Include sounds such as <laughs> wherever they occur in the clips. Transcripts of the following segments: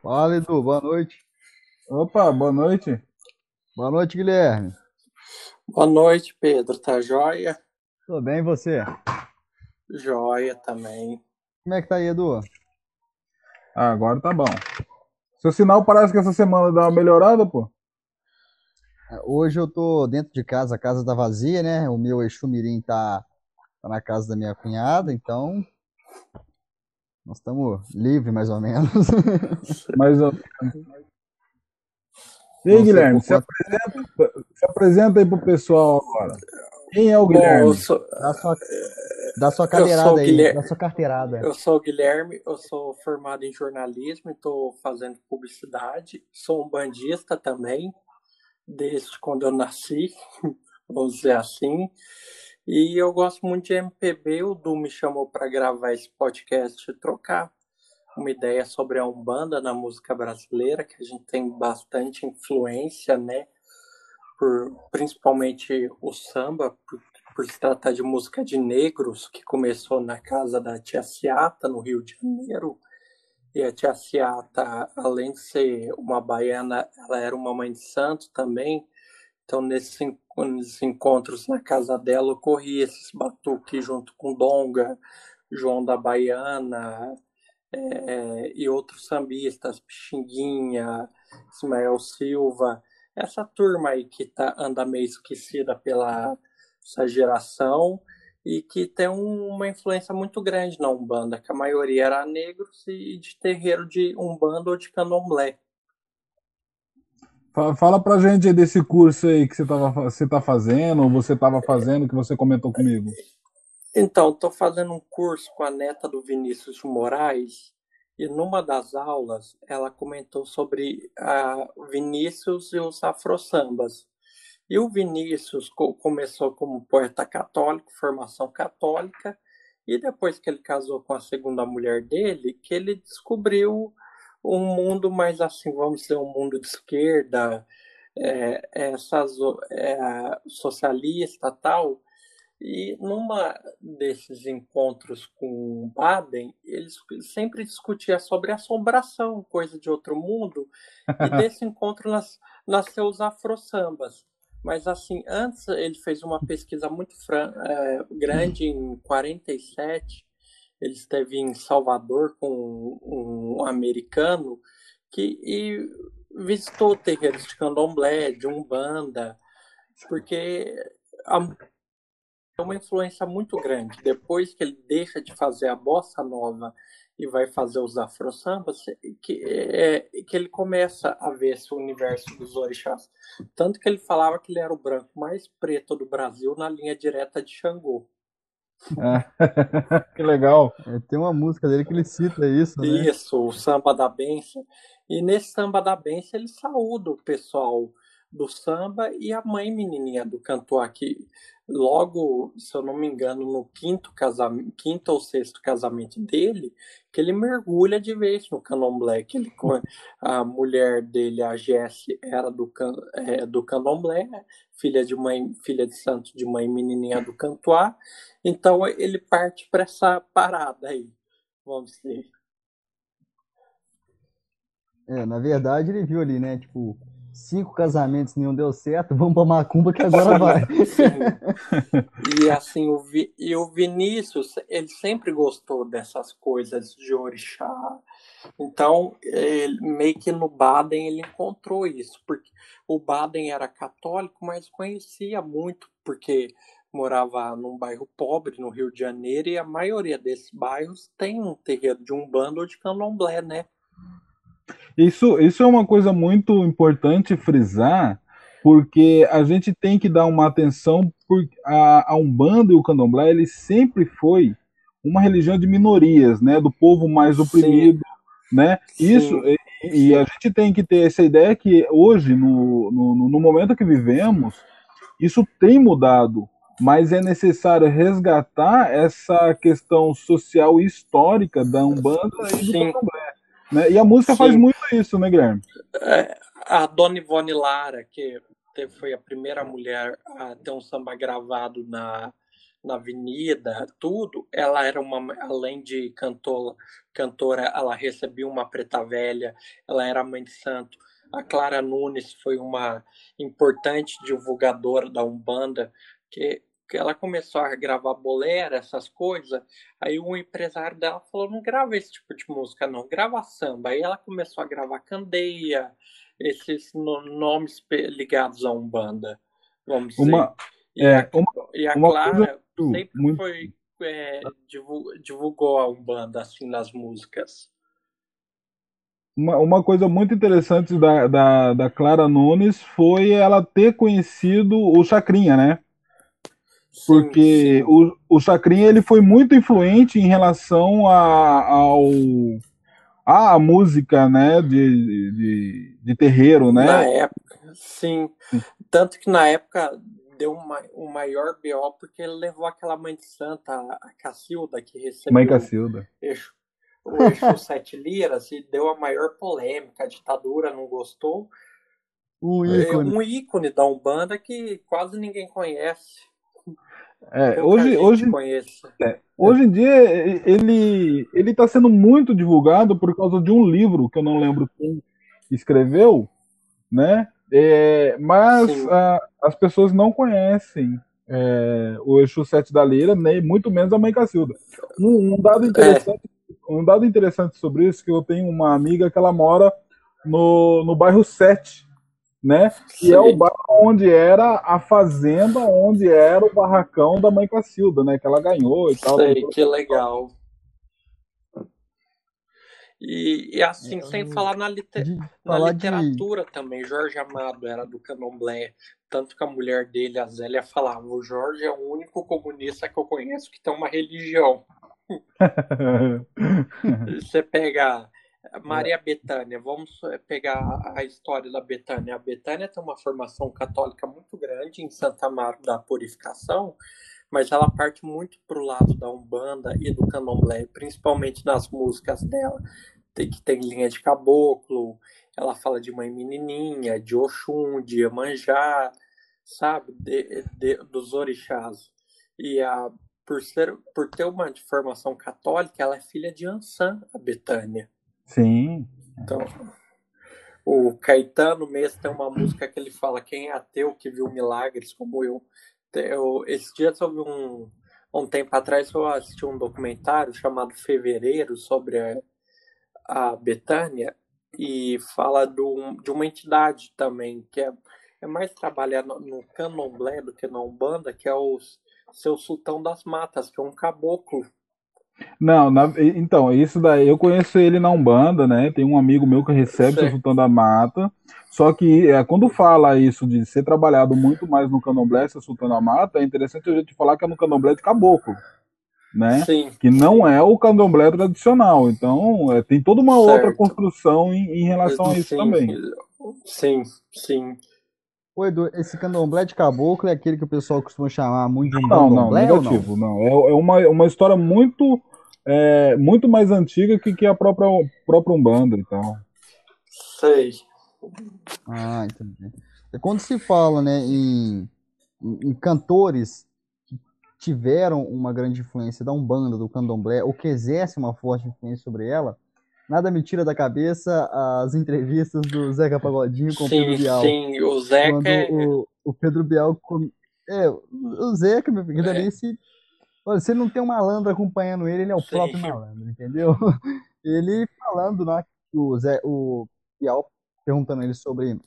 Fala, Edu, boa noite. Opa, boa noite. Boa noite, Guilherme. Boa noite, Pedro. Tá joia? Tudo bem, e você? Joia também. Como é que tá aí, Edu? Ah, agora tá bom. Seu sinal parece que essa semana dá uma melhorada, pô. Hoje eu tô dentro de casa, a casa tá vazia, né? O meu Exumirim tá, tá na casa da minha cunhada, então nós estamos livres, mais ou menos. <laughs> Mais ou menos. E aí, Guilherme, se apresenta, se apresenta aí pro pessoal agora. Quem é o Bom, Guilherme? eu sou, Dá sua, dá sua cadeirada aí, Guilherme. dá sua carteirada. Eu sou o Guilherme, eu sou formado em jornalismo e estou fazendo publicidade. Sou um bandista também, desde quando eu nasci, <laughs> vamos dizer assim. E eu gosto muito de MPB. O Du me chamou para gravar esse podcast e trocar uma ideia sobre a Umbanda na música brasileira, que a gente tem bastante influência, né? Por, principalmente o samba, por, por se tratar de música de negros, que começou na casa da Tia Ciata, no Rio de Janeiro. E a Tia Ciata, além de ser uma baiana, ela era uma mãe de santo também. Então, nesses, nesses encontros na casa dela, ocorria esses batuques junto com Donga, João da Baiana, é, e outros sambistas, Pixinguinha, Ismael Silva, essa turma aí que tá, anda meio esquecida pela essa geração e que tem um- uma influência muito grande na Umbanda, que a maioria era negros e de terreiro de Umbanda ou de Candomblé. Fa- Fala pra gente desse curso aí que você, tava, você tá fazendo, ou você tava fazendo, que você comentou comigo. Então, estou fazendo um curso com a neta do Vinícius Moraes e numa das aulas ela comentou sobre a Vinícius e os afro-sambas. E o Vinícius co- começou como poeta católico, formação católica, e depois que ele casou com a segunda mulher dele, que ele descobriu um mundo mais assim, vamos dizer, um mundo de esquerda, é, essas, é, socialista tal. E numa desses encontros com Baden, eles sempre discutia sobre assombração, coisa de outro mundo, e <laughs> desse encontro nas, nasceu os afro-sambas. Mas assim, antes ele fez uma pesquisa muito eh, grande em 47, ele esteve em Salvador com um americano que e visitou terreiros de candomblé, de umbanda, porque é uma influência muito grande. Depois que ele deixa de fazer a bossa nova e vai fazer os afro-sambas, que, é, que ele começa a ver esse universo dos orixás. Tanto que ele falava que ele era o branco mais preto do Brasil na linha direta de Xangô. <laughs> que legal. É, Tem uma música dele que ele cita isso, né? Isso, o samba da benção. E nesse samba da benção ele saúda o pessoal do samba e a mãe menininha do cantor que logo, se eu não me engano, no quinto casamento, quinto ou sexto casamento dele, que ele mergulha de vez no candomblé, que ele, a mulher dele, a Jessie, era do, can- é, do candomblé, filha de mãe, filha de santo de mãe menininha do cantoá, então ele parte para essa parada aí, vamos dizer. É, na verdade ele viu ali, né? Tipo, cinco casamentos, nenhum deu certo, vamos pra Macumba que agora <laughs> vai. E assim, o, Vi- e o Vinícius, ele sempre gostou dessas coisas de orixá. Então, ele, meio que no Baden ele encontrou isso, porque o Baden era católico, mas conhecia muito, porque morava num bairro pobre no Rio de Janeiro, e a maioria desses bairros tem um terreiro de umbanda ou de candomblé, né? Isso, isso é uma coisa muito importante frisar, porque a gente tem que dar uma atenção, porque a, a Umbanda e o Candomblé, ele sempre foi uma religião de minorias, né, do povo mais oprimido, né, isso, Sim. e, e a gente tem que ter essa ideia que hoje, no, no, no momento que vivemos, isso tem mudado, mas é necessário resgatar essa questão social e histórica da Umbanda e do Sim. Né, e a música faz Sim. muito isso, né, Guilherme? É, a Dona Ivone Lara, que foi a primeira mulher a ter um samba gravado na, na avenida, tudo, ela era uma, além de cantora, cantora, ela recebia uma preta velha, ela era mãe de santo. A Clara Nunes foi uma importante divulgadora da Umbanda, que ela começou a gravar bolera, essas coisas. Aí o empresário dela falou: não grava esse tipo de música, não, grava samba. Aí ela começou a gravar candeia, esses nomes ligados à Umbanda, vamos dizer. Uma, e, é, a, uma, e a Clara sempre muito... foi, é, divulgou a Umbanda assim nas músicas. Uma, uma coisa muito interessante da, da, da Clara Nunes foi ela ter conhecido o Chacrinha, né? Porque sim, sim. O, o Chacrinha ele foi muito influente em relação a, ao, a música né, de, de, de terreiro, né? Na época, sim. Tanto que na época deu uma, um maior BO porque ele levou aquela mãe de santa, a Cacilda, que recebeu mãe Cacilda. Eixo, o eixo <laughs> sete liras e deu a maior polêmica, a ditadura não gostou. Um ícone. Um ícone da Umbanda que quase ninguém conhece. É, hoje, hoje, é, hoje em dia ele ele está sendo muito divulgado por causa de um livro que eu não lembro quem escreveu, né? É, mas a, as pessoas não conhecem é, o Exu 7 da Lira, nem muito menos a Mãe Cacilda. Um, um dado interessante, é. um dado interessante sobre isso que eu tenho uma amiga que ela mora no, no bairro 7, né? Que é o bairro onde era a fazenda, onde era o barracão da Mãe Cacilda, né? Que ela ganhou e tal. Sei, que legal. E, e assim, é, sem falar na, liter... na literatura de... também, Jorge Amado era do Candomblé, tanto que a mulher dele, a Zélia, falava: o Jorge é o único comunista que eu conheço que tem uma religião. <laughs> Você pega Maria Betânia, vamos pegar a história da Betânia. A Betânia tem uma formação católica muito grande em Santa Maria da Purificação, mas ela parte muito para o lado da Umbanda e do Candomblé, principalmente nas músicas dela, que tem linha de caboclo, ela fala de mãe menininha, de Oxum, de Iemanjá, sabe, de, de, dos orixás. E a, por, ser, por ter uma formação católica, ela é filha de Ansan, a Betânia. Sim. Então, o Caetano mesmo tem uma música que ele fala: Quem é ateu que viu milagres como eu? eu esse dia sobre um, um tempo atrás eu assisti um documentário chamado Fevereiro sobre a, a Betânia e fala do, de uma entidade também que é, é mais trabalhar no, no candomblé do que na Umbanda, que é o seu sultão das matas, que é um caboclo não, na, então, isso daí, eu conheço ele na Umbanda, né? Tem um amigo meu que recebe o Sultão da Mata. Só que é, quando fala isso de ser trabalhado muito mais no candomblé, ser Sultão da Mata, é interessante a gente falar que é no candomblé de caboclo. Né? Sim. Que não é o candomblé tradicional. Então, é, tem toda uma certo. outra construção em, em relação sim, a isso também. Sim, sim. Ô, Edu, esse candomblé de caboclo é aquele que o pessoal costuma chamar muito de um não, candomblé? Não, negativo, não? não. É, é uma, uma história muito é, muito mais antiga que, que a própria, própria Umbanda, então. Sei. Ah, entendi. É quando se fala, né, em, em, em cantores que tiveram uma grande influência da Umbanda, do Candomblé, ou que exercem uma forte influência sobre ela, nada me tira da cabeça as entrevistas do Zeca Pagodinho com sim, o Pedro Bial. Sim, o Zeca. Quando é o, o Pedro Bial. É, o Zeca, meu filho, é. se Olha, se não tem um malandro acompanhando ele, ele é o Sim. próprio malandro, entendeu? <laughs> Ele falando, né, o Zé, o Piau perguntando ele sobre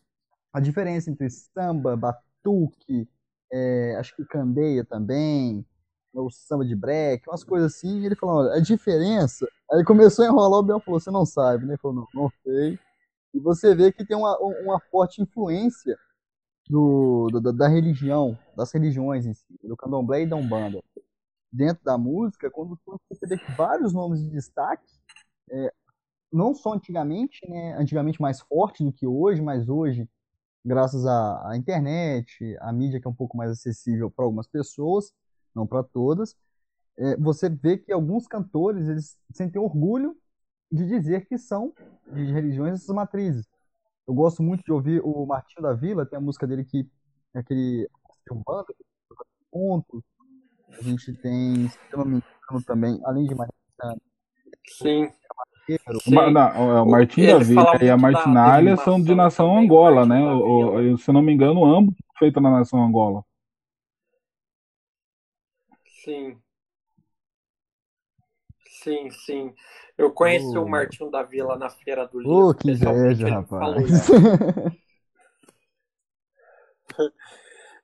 a diferença entre samba, batuque, é, acho que candeia também, o samba de break, umas coisas assim, e ele falou, olha, a diferença, aí começou a enrolar, o Biel falou, você não sabe, né? Ele falou, não, não sei. E você vê que tem uma, uma forte influência do, do, da religião, das religiões em si, do candomblé e da umbanda dentro da música, quando você vê vários nomes de destaque, é, não só antigamente, né, antigamente mais forte do que hoje, mas hoje, graças à, à internet, à mídia que é um pouco mais acessível para algumas pessoas, não para todas, é, você vê que alguns cantores eles sentem orgulho de dizer que são de religiões dessas matrizes. Eu gosto muito de ouvir o Martinho da Vila, tem a música dele que é aquele banda, pontos, A gente tem, se eu não me engano, também, além de Martina. Sim. Ma- não, é, o Martim da Vila e a Martinália são de nação Angola, né? O- se eu não me engano, ambos feitos na nação Angola. Sim. Sim, sim. Eu conheci Ô. o Martinho da Vila na Feira do Livro. que pessoalmente, inveja, ele me falou rapaz. <laughs> já.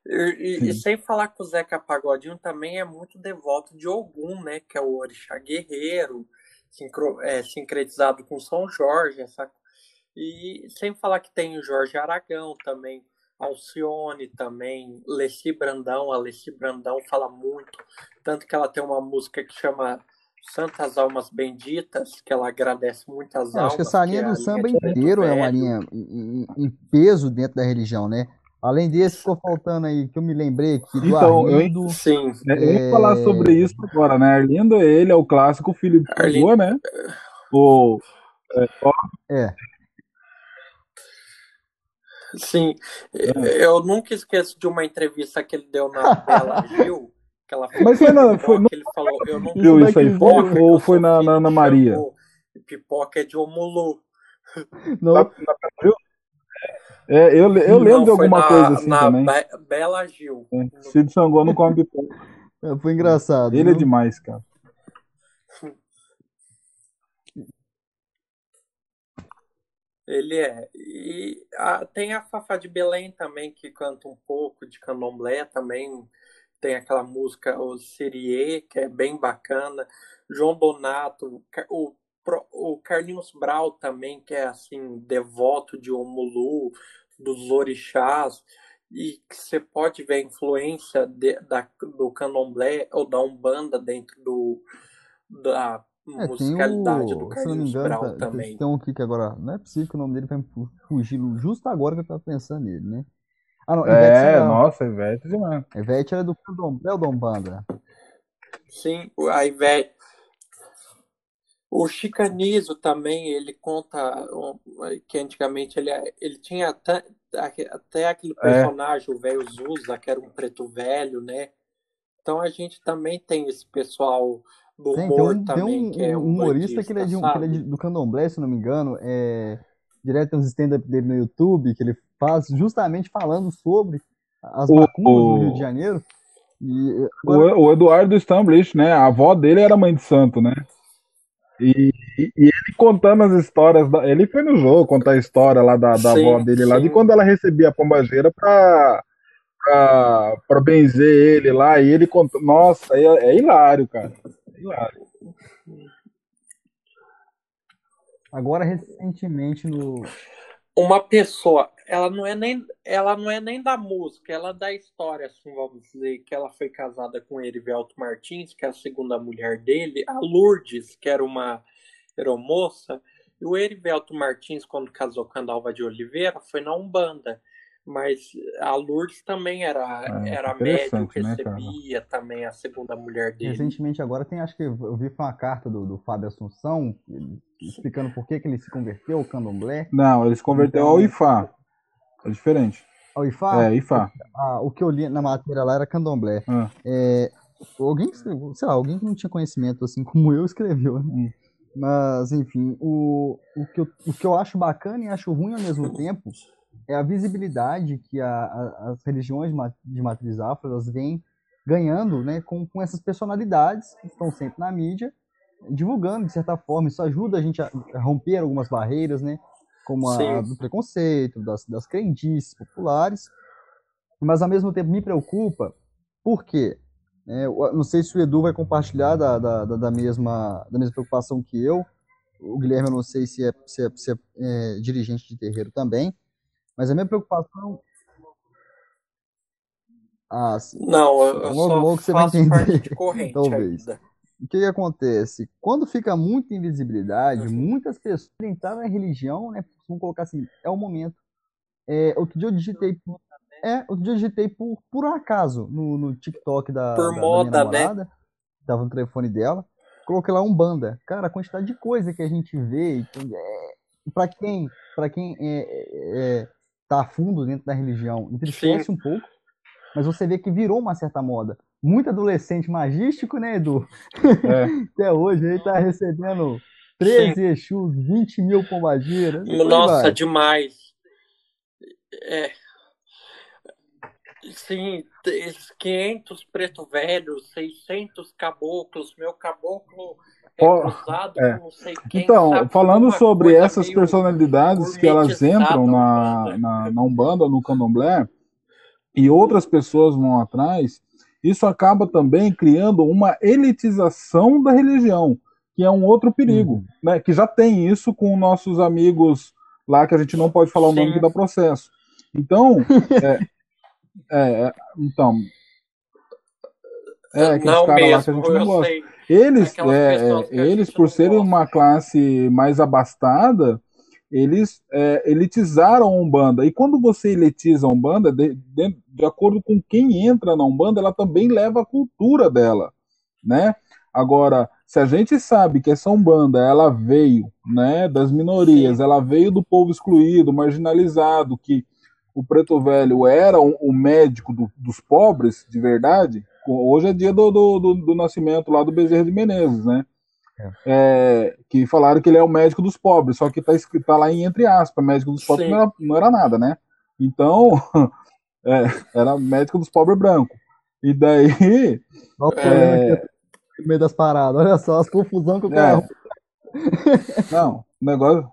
E, e- e Sim. sem falar que o Zeca Pagodinho também é muito devoto de Ogum, né? Que é o orixá guerreiro, sincro- é, sincretizado com São Jorge. Essa... E sem falar que tem o Jorge Aragão também, Alcione também, Leci Brandão. A Leci Brandão fala muito, tanto que ela tem uma música que chama Santas Almas Benditas, que ela agradece muitas Eu acho que almas, essa que linha é a do linha samba Preto inteiro é uma linha em, em- peso dentro da religião, né? Além desse, ficou faltando aí, que eu me lembrei aqui, do Então, eu- Arlindo. Sim, É, Eu ia falar sobre isso agora, né? Arlindo, ele é o clássico filho de Arlindo. Samboa, né? O, É, Sim, É. eu nunca esqueço de uma entrevista que ele deu na Bela Gil, que ela Mas foi na- foi- pipoca, ele falou, eu não viu Isso aí viu, ou eu foi na, na, na de Maria? Pipoca é de Omulu. não, Na- na- É, eu, eu lembro Não, de alguma na, coisa assim na também. Be- Bela Gil. É, Cid Sangô não come pipoca. foi engraçado. Ele é viu? demais, cara. Ele é. E a- tem a Fafá de Belém também, que canta um pouco de candomblé também. Tem aquela música, o Sirie, que é bem bacana. João Donato, Ca- o, o Carlinhos Brau também, que é assim, devoto de Omulu, dos orixás. E que você pode ver a influência de- da, do candomblé ou da Umbanda dentro do, da É, tem musicalidade do o, se não me Carlinhos engano, Brau tá- também. tem um aqui que agora, não é possível que o nome dele vai fugir justo agora que eu tava pensando nele, né? Ah, não, Ivete É, Sangalo. nossa, Ivete demais. Ivete era do candomblé ou da Umbanda? Sim, o- a Ivete. O Chicanizo também, ele conta que antigamente ele, ele tinha até, até aquele É. personagem, o velho Zusa, que era um preto velho, né? Então a gente também tem esse pessoal do Tem, tem um, tem também, um, que é um um humorista que ele é, de, um- que ele é de- do candomblé, se não me engano. É, direto tem uns stand-up dele no YouTube que ele faz justamente falando sobre as O- macumbas no o- Rio de Janeiro. E O, agora, o Eduardo Stamblish, né? A avó dele era mãe de santo, né? E, e- e ele contando as histórias. Da, ele foi no jogo contar a história lá da, da Sim, avó dele lá, de sim. quando ela recebia a pombageira pra, pra, pra benzer ele lá. E ele contou. Nossa, é, é hilário, cara. É hilário. agora recentemente no. uma pessoa, ela não é nem, ela não é nem da música, ela é da história, assim, vamos dizer, que ela foi casada com Erivelto Martins, que é a segunda mulher dele, a Lourdes, que era uma aeromoça, e o Erivelto Martins, quando casou com a Dalva de Oliveira, foi na Umbanda. Mas a Lourdes também era, É, era médium, interessante, né, recebia também a segunda mulher dele. Recentemente agora tem, acho que eu vi uma carta do, do Fábio Assunção explicando por que, que ele se converteu ao candomblé. Não, ele se converteu Então- ao IFA. É diferente. Ao IFA, É, IFA. ah, o que eu li na matéria lá era candomblé. Ah, É, alguém, que escreveu- sei lá, alguém que não tinha conhecimento assim como eu <laughs> escreveu, né? Hum. Mas, enfim, o, o, que eu, o que eu acho bacana e acho ruim ao mesmo tempo é a visibilidade que a- a- as religiões de matriz afro elas vêm ganhando né, com, com essas personalidades que estão sempre na mídia, divulgando de certa forma. Isso ajuda a gente a, a romper algumas barreiras, né? Como a, Sim. do preconceito, das, das crendices populares. Mas, ao mesmo tempo, me preocupa, por quê? É, não sei se o Edu vai compartilhar da, da, da- da mesma, da mesma preocupação que eu. O Guilherme, eu não sei se é, se é, se é, é, dirigente de terreiro também. Mas a minha preocupação. Ah, sim. Não, eu, eu Logo, só logo você vai entender, parte de corrente talvez. ainda. O que, que acontece? Quando fica muita invisibilidade, muitas pessoas entrar na religião, né? Vamos colocar assim, é o momento. É, outro dia eu digitei. É, outro dia eu digitei por, por acaso no, no TikTok da, Por da- da minha moda, né? namorada. Tava no telefone dela. Coloquei lá um banda. Cara, a quantidade de coisa que a gente vê. então, é, pra quem, pra quem é, é, é, tá a fundo dentro da religião, entristece um pouco. Mas você vê que virou uma certa moda. muito adolescente magístico, né, Edu? É. <laughs> Até hoje ele tá recebendo 13 Sim. Exus, 20 mil pombagiras. Nossa, demais. É. Sim, 500 preto velhos, 600 caboclos, meu caboclo é é. com não sei quem. Então, falando sobre essas personalidades que elas entram na, na, na Umbanda, no Candomblé, e outras pessoas vão atrás, isso acaba também criando uma elitização da religião, que é um outro perigo, uhum. né? Que já tem isso com nossos amigos lá, que a gente não pode falar o nome que dá processo. Então, <laughs> é, é, é, então, é, aqueles não caras mesmo, lá que a gente não gosta. Sei. Eles, é, é eles por serem uma classe mais abastada, eles é, elitizaram a Umbanda. E quando você elitiza a Umbanda, de, de, de, acordo com quem entra na Umbanda, ela também leva a cultura dela, né? Agora, se a gente sabe que essa Umbanda, ela veio, né, das minorias, ela veio do povo excluído, marginalizado, que o preto velho era o, o médico do, dos pobres, de verdade, hoje é dia do, do, do, do nascimento lá do Bezerra de Menezes, né? É. É, que falaram que ele é o médico dos pobres, só que tá escrito tá lá em entre aspas, médico dos pobres não era, não era, nada, né? Então, <laughs> é, era médico dos pobres branco. E daí. Olha é... no meio das paradas, olha só as confusões que o cara. É. Não, o negócio.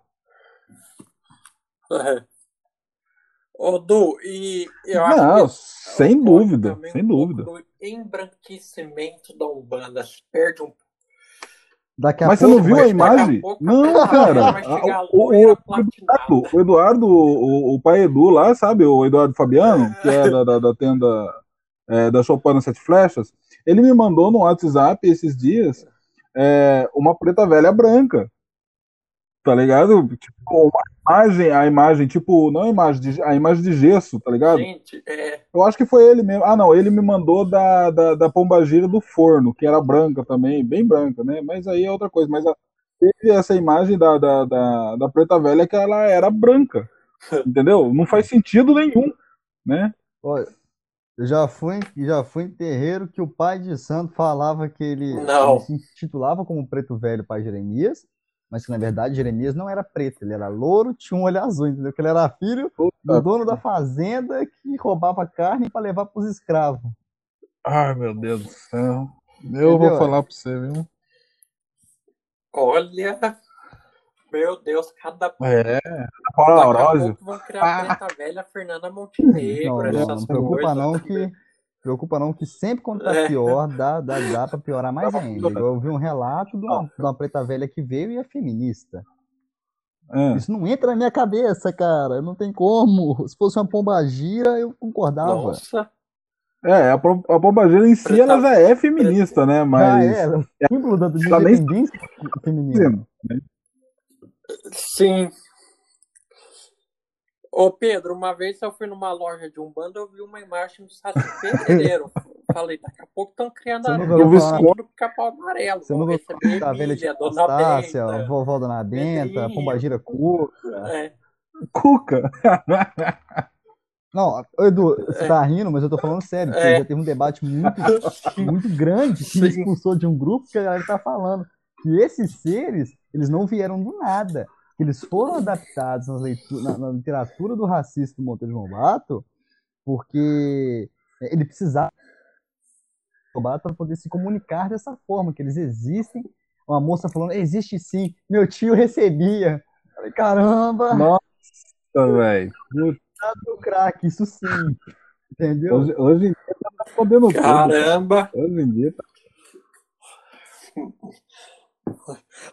Ô, Du, e eu Não, acho que sem dúvida, sem um dúvida. O embranquecimento da Umbanda perde um Daqui a Mas pouco, você não viu a imagem? Não, cara. O, o, Eduardo, o, Eduardo o, o, pai Edu lá, sabe? O Eduardo Fabiano, que é da, da, da tenda é, da Chopin Sete Flechas, ele me mandou no WhatsApp esses dias é, uma preta velha branca. Tá ligado? Tipo, uma imagem, a imagem, tipo, não a imagem, de, a imagem de gesso, tá ligado? Gente, é... Eu acho que foi ele mesmo. Ah, não, ele me mandou da, da, da pombagira do forno, que era branca também, bem branca, né? Mas aí é outra coisa. Mas a, teve essa imagem da, da, da, da preta velha que ela era branca, <laughs> entendeu? Não faz sentido nenhum, né? Olha, eu já fui, já fui em terreiro que o pai de santo falava que ele, ele se intitulava como preto velho pai Jeremias, mas que na verdade Jeremias não era preto, ele era louro, tinha um olho azul, entendeu? Que ele era filho do dono da fazenda que roubava carne para levar para os escravos. Ai, meu Deus do céu. Eu entendeu? vou falar para você, viu? Olha, meu Deus, cada. É, Paula Aurósio. Vão criar a preta velha Fernanda Montenegro. Não, não, não preocupa não que preocupa não, que sempre quando tá é. pior, dá, dá, dá pra piorar mais ainda. Eu vi um relato de uma, de uma preta velha que veio e é feminista. É. Isso não entra na minha cabeça, cara. Não tem como. Se fosse uma pombagira, eu concordava. Nossa. É, a, a pombagira em si ela já é feminista, né? Mas. Já é, é símbolo da independência feminina. Sim. Ô Pedro, uma vez eu fui numa loja de Umbanda, eu vi uma imagem do Saci Pedreiro. <laughs> Falei, daqui a pouco estão criando a do pica-pau amarelo. Você não gostou da velha de Anastácia, vovó Dona Benta, Pombagira Cuca. É. Cuca? <laughs> Não, Edu, você tá rindo, mas eu tô falando sério, porque é. já teve um debate muito, <laughs> muito grande que me expulsou de um grupo que a galera tá falando que esses seres, eles não vieram do nada que eles foram adaptados na, na, literatura do racista do Monteiro de Lobato, porque ele precisava para poder se comunicar dessa forma, que eles existem. Uma moça falando, existe sim, meu tio recebia. Falei, caramba! Nossa, velho. do crack, isso sim. Entendeu? Hoje, hoje em dia tá podendo Caramba! Tudo. Hoje em dia tá...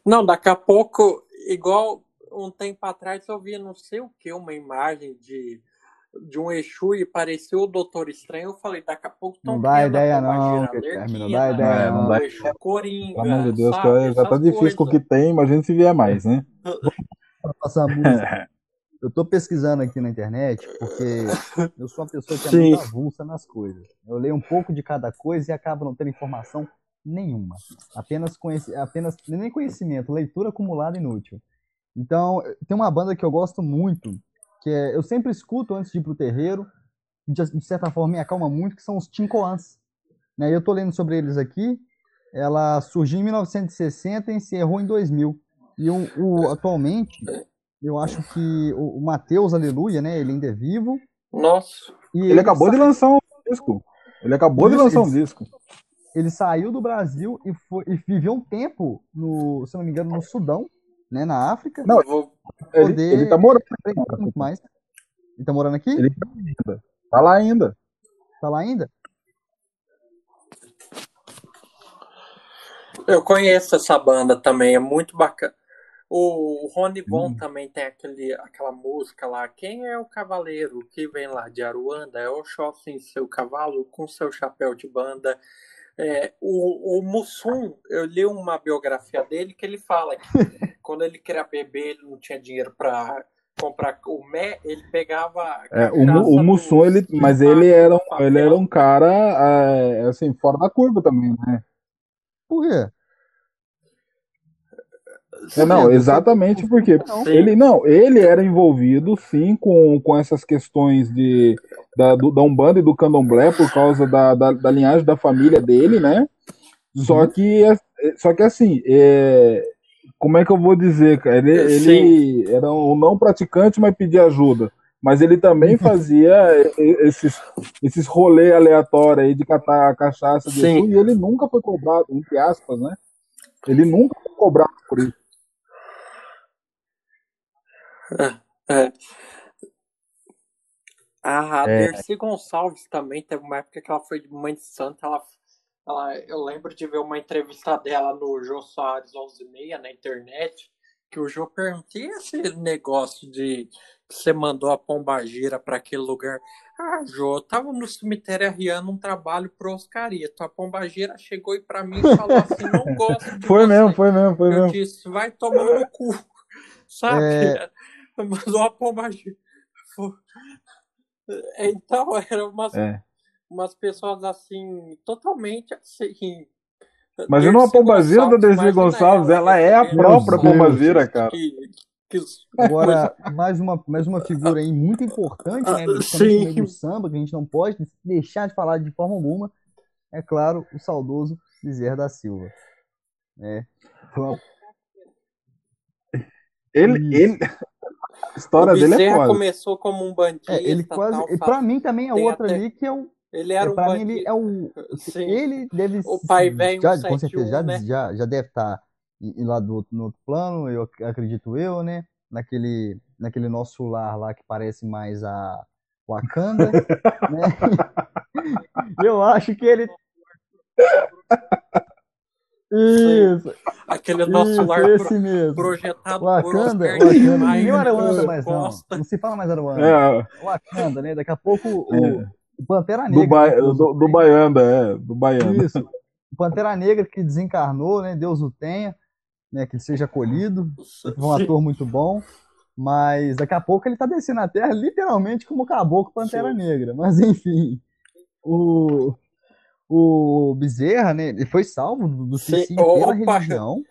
Não, daqui a pouco, igual um tempo atrás eu vi não sei o que, uma imagem de, de um Exu e parecia o Doutor Estranho. Eu falei, daqui a pouco estão Não dá ideia não, não dá ideia não. não Exu Coringa, Pelo amor de Deus, sabe, já tá difícil com o que tem, imagina se vier mais, né? Passar música. <laughs> Eu tô pesquisando aqui na internet porque eu sou uma pessoa que é Sim. muito avulsa nas coisas. Eu leio um pouco de cada coisa e acabo não tendo informação nenhuma. Apenas, conheci, apenas nem conhecimento, leitura acumulada inútil. Então, tem uma banda que eu gosto muito, que é, eu sempre escuto antes de ir pro terreiro, de, de certa forma me acalma muito, que são os Tincoans. Né? Eu tô lendo sobre eles aqui. Ela surgiu em 1960 e encerrou em 2000. E o, o atualmente, eu acho que o, o Matheus Aleluia, né? Ele ainda é vivo. Nossa. ele, ele acabou sa... de lançar um disco. Ele acabou Isso, de lançar ele, um disco. Ele saiu do Brasil e, foi, e viveu um tempo, no, se não me engano, no Sudão, né? Na África. Não, vou... ele, ele tá morando. Muito mais. Ele tá morando aqui? Ele tá ainda. Tá lá ainda. Tá lá ainda? Eu conheço essa banda também, é muito bacana. O Rony Von hum. também tem aquele, aquela música lá. Quem é o cavaleiro que vem lá de Aruanda? É o Oxóssi em seu cavalo com seu chapéu de banda. É, o, o Mussum, eu li uma biografia dele que ele fala que <laughs> quando ele queria beber, ele não tinha dinheiro para comprar o Mé, ele pegava. É, o, o Mussum, ele, mas ele era, ele era um cara é, assim, fora da curva também, né? Por quê? É, não, exatamente porque ele não, ele era envolvido sim com, com essas questões de da, do, da Umbanda e do Candomblé por causa da, da, da linhagem da família dele, né? Uhum. Só que só que assim, é, como é que eu vou dizer, cara? Ele, ele era um não praticante, mas pedia ajuda. Mas ele também <laughs> fazia esses, esses rolês aleatórios aí de catar cachaça de e ele nunca foi cobrado, entre aspas, né? Ele nunca foi cobrado por isso. É, é. A é. Dercy Gonçalves também teve uma época que ela foi de mãe de santa. Ela, ela, eu lembro de ver uma entrevista dela no Jô Soares 11 na internet, que o Jô perguntou: esse negócio de que você mandou a Pombagira para aquele lugar? Ah, Jô, eu tava no cemitério arriando um trabalho pro Oscarito. A Pombagira chegou e para mim falou assim: não <laughs> gosto de Foi você. mesmo, foi mesmo, foi eu mesmo. Disse: vai tomar no cu. <laughs> Sabe? É... <laughs> Mandou a pombagira. Então, <laughs> eram umas, é. umas pessoas assim, totalmente assim. Imagina uma pombagira da Dercy Gonçalves, ela, é a própria pombagira, cara. Que, que... Agora, mais uma, mais uma figura aí muito importante, né? Sim. do samba, que a gente não pode deixar de falar de forma alguma, é claro, o saudoso Bezerra da Silva. É, uma ele, ele... A história o dele é foda. começou como um bandista. É, ele quase. Tal, pra mim também é outro até... ali que é o. Ele era é, um pra mim ele é o. Sim. Ele deve. O pai velho. Já, com certeza, já, né? já, já deve estar tá lá do, no outro plano, eu acredito eu, né? Naquele, naquele nosso lar lá que parece mais a Wakanda. <laughs> né? <laughs> eu acho que ele. <laughs> Isso. Aquele nosso Isso, lar esse pro, mesmo. projetado Wakanda, por Wakanda. Nem Aruanda mais não. Não se fala mais Aruanda. É. Wakanda, né? Daqui a pouco o, é. o Pantera Negra. Do, ba... né? do, do Baianda, é. Do Baianda. Isso. O Pantera Negra que desencarnou, né? Deus o tenha. Né, que ele seja acolhido. Um ator muito bom. Mas daqui a pouco ele tá descendo a terra literalmente como caboclo Pantera Sim. Negra. Mas enfim. O, o Bezerra, né, ele foi salvo do, do suicídio pela religião.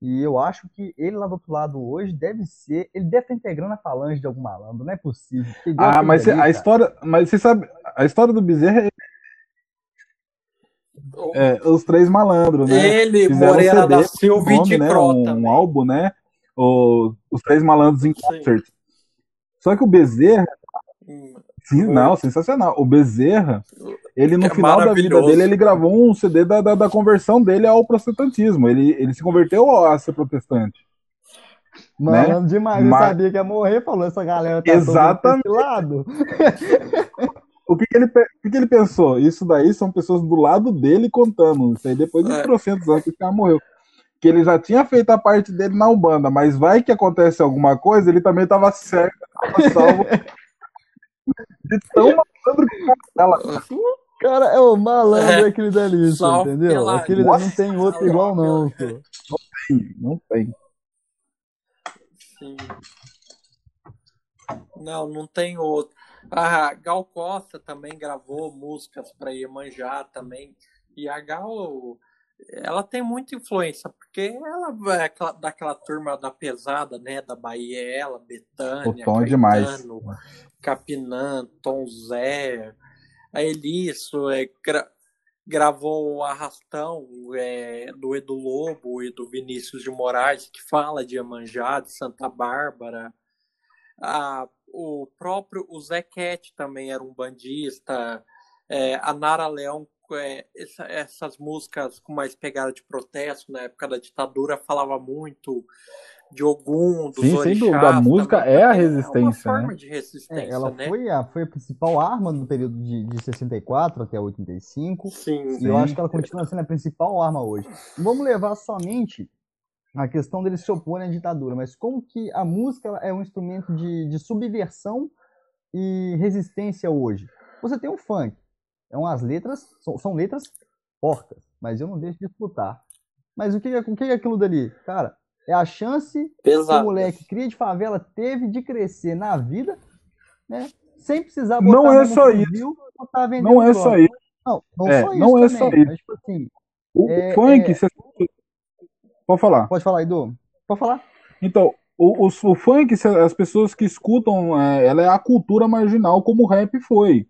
E eu acho que ele lá do outro lado hoje deve ser. Ele deve estar integrando a falange de algum malandro, não é possível. Ah, mas ali, a cara. história. Mas você sabe, a história do Bezerra é. é os três malandros, né? Ele, Fizeram Moreira um CD, da Silva e de né? um, um, álbum, né? O, os três malandros em concert. Sim. Só que o Bezerra. Hum. Sim, não, sensacional. O Bezerra, ele no é final da vida dele, ele gravou um CD da, da, da, conversão dele ao protestantismo. Ele, ele se converteu a ser protestante. Mano, né? demais. Mas... Eu sabia que ia morrer, falou essa galera tá Exatamente. lado. <laughs> o que, que, ele, o que, que ele pensou? Isso daí são pessoas do lado dele contando. Isso aí depois de é. trocentos anos que o cara morreu. Que ele já tinha feito a parte dele na Umbanda, mas vai que acontece alguma coisa, ele também estava certo, estava salvo. <laughs> de tão malandro que ela. Cara, é o malandro é, aquele dali, entendeu? Aquele dali não tem outro igual, não, pô. Não tem, não tem. Sim. Não, não tem outro. A Gal Costa também gravou músicas para Iemanjá também. E a Gal, ela tem muita influência, porque ela é daquela turma da pesada, né? Da Bahia, ela, Betânia, o tom é demais. Capinã, Tom Zé, a Elisso, é, gravou o Arrastão é, do Edu Lobo e do Vinícius de Moraes, que fala de Amanjá, de Santa Bárbara. A, o próprio o Zé Cat também era um bandista. É, a Nara Leão, é, essa, essas músicas com mais pegada de protesto na época da ditadura, falava muito de Ogum, dos Sim, sem dúvida. A música também. é a resistência. É uma forma né? de resistência. É, ela né? foi, a, foi a principal arma no período de, de 64 até 85. Sim, e sim. eu acho que ela continua sendo a principal arma hoje. Vamos levar somente a questão dele se opor à ditadura, mas como que a música é um instrumento de, de subversão e resistência hoje. Você tem o funk, é umas letras, são, são letras porcas, mas eu não deixo de escutar. Mas o que, o que é aquilo dali? Cara, é a chance Pesado. que o moleque cria de favela teve de crescer na vida, né? Sem precisar botar Não é mão no só fuzil, botar vendendo Não é só isso. Não, não É, só isso não é também, só isso. mas, tipo assim, O É, funk, é- você- pode falar. pode falar, Edu? Pode falar? Então, o, o, o funk, as pessoas que escutam, é, ela é a cultura marginal como o rap foi.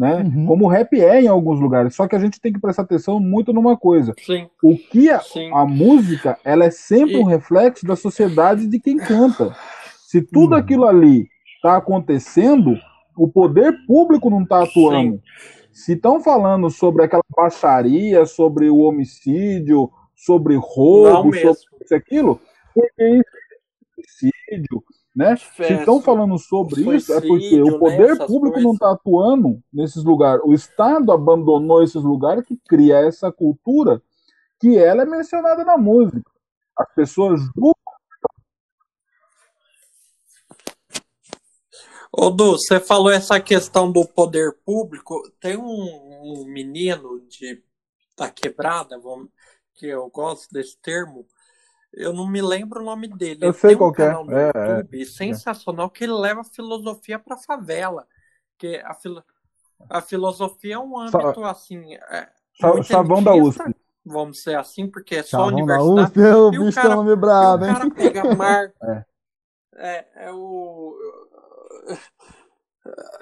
Né? Uhum. Como o rap é em alguns lugares. Só que a gente tem que prestar atenção muito numa coisa. Sim, O que a, sim. a música, ela é sempre um E- reflexo da sociedade de quem canta. Se tudo Uhum. aquilo ali está acontecendo, o poder público não está atuando. Se estão falando sobre aquela baixaria, sobre o homicídio, sobre roubo, sobre isso e aquilo, porque isso é homicídio, né? Se estão falando sobre isso, é porque o né, poder essas público coisas. não está atuando nesses lugares. O Estado abandonou esses lugares que cria essa cultura que ela é mencionada na música. As pessoas julgam. Ô, Du, você falou essa questão do poder público. Tem um, um menino de da quebrada, vamos, que eu gosto desse termo. Eu não me lembro o nome dele. Eu Ele sei tem qual um é. canal no É, é. YouTube sensacional que ele leva a filosofia para favela. Que a, filo- a filosofia é um Sa- âmbito assim, é, Sa- Savão da USP. vamos dizer assim, porque é só da universidade. USP, o E o bicho cara- é nome E brabo, o hein? cara pega Mar... <laughs> É. é, é o...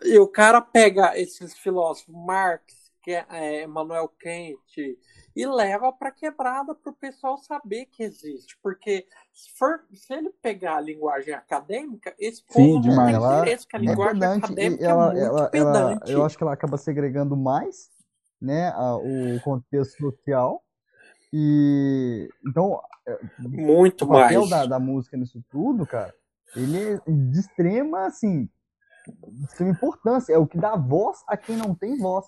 E o cara pega esses filósofos, Marx, é, é, Emmanuel Kant, e leva para quebrada para o pessoal saber que existe. Porque se, for, se ele pegar a linguagem acadêmica, esse povo Sim, não demais. tem Ela interesse, que a É linguagem pedante acadêmica e ela, é muito ela, ela, pedante. eu acho que ela acaba segregando mais, né, a- o contexto social e então Muito o papel mais. da, da música nisso tudo, cara, ele é de extrema, assim, de extrema importância. É o que dá voz a quem não tem voz.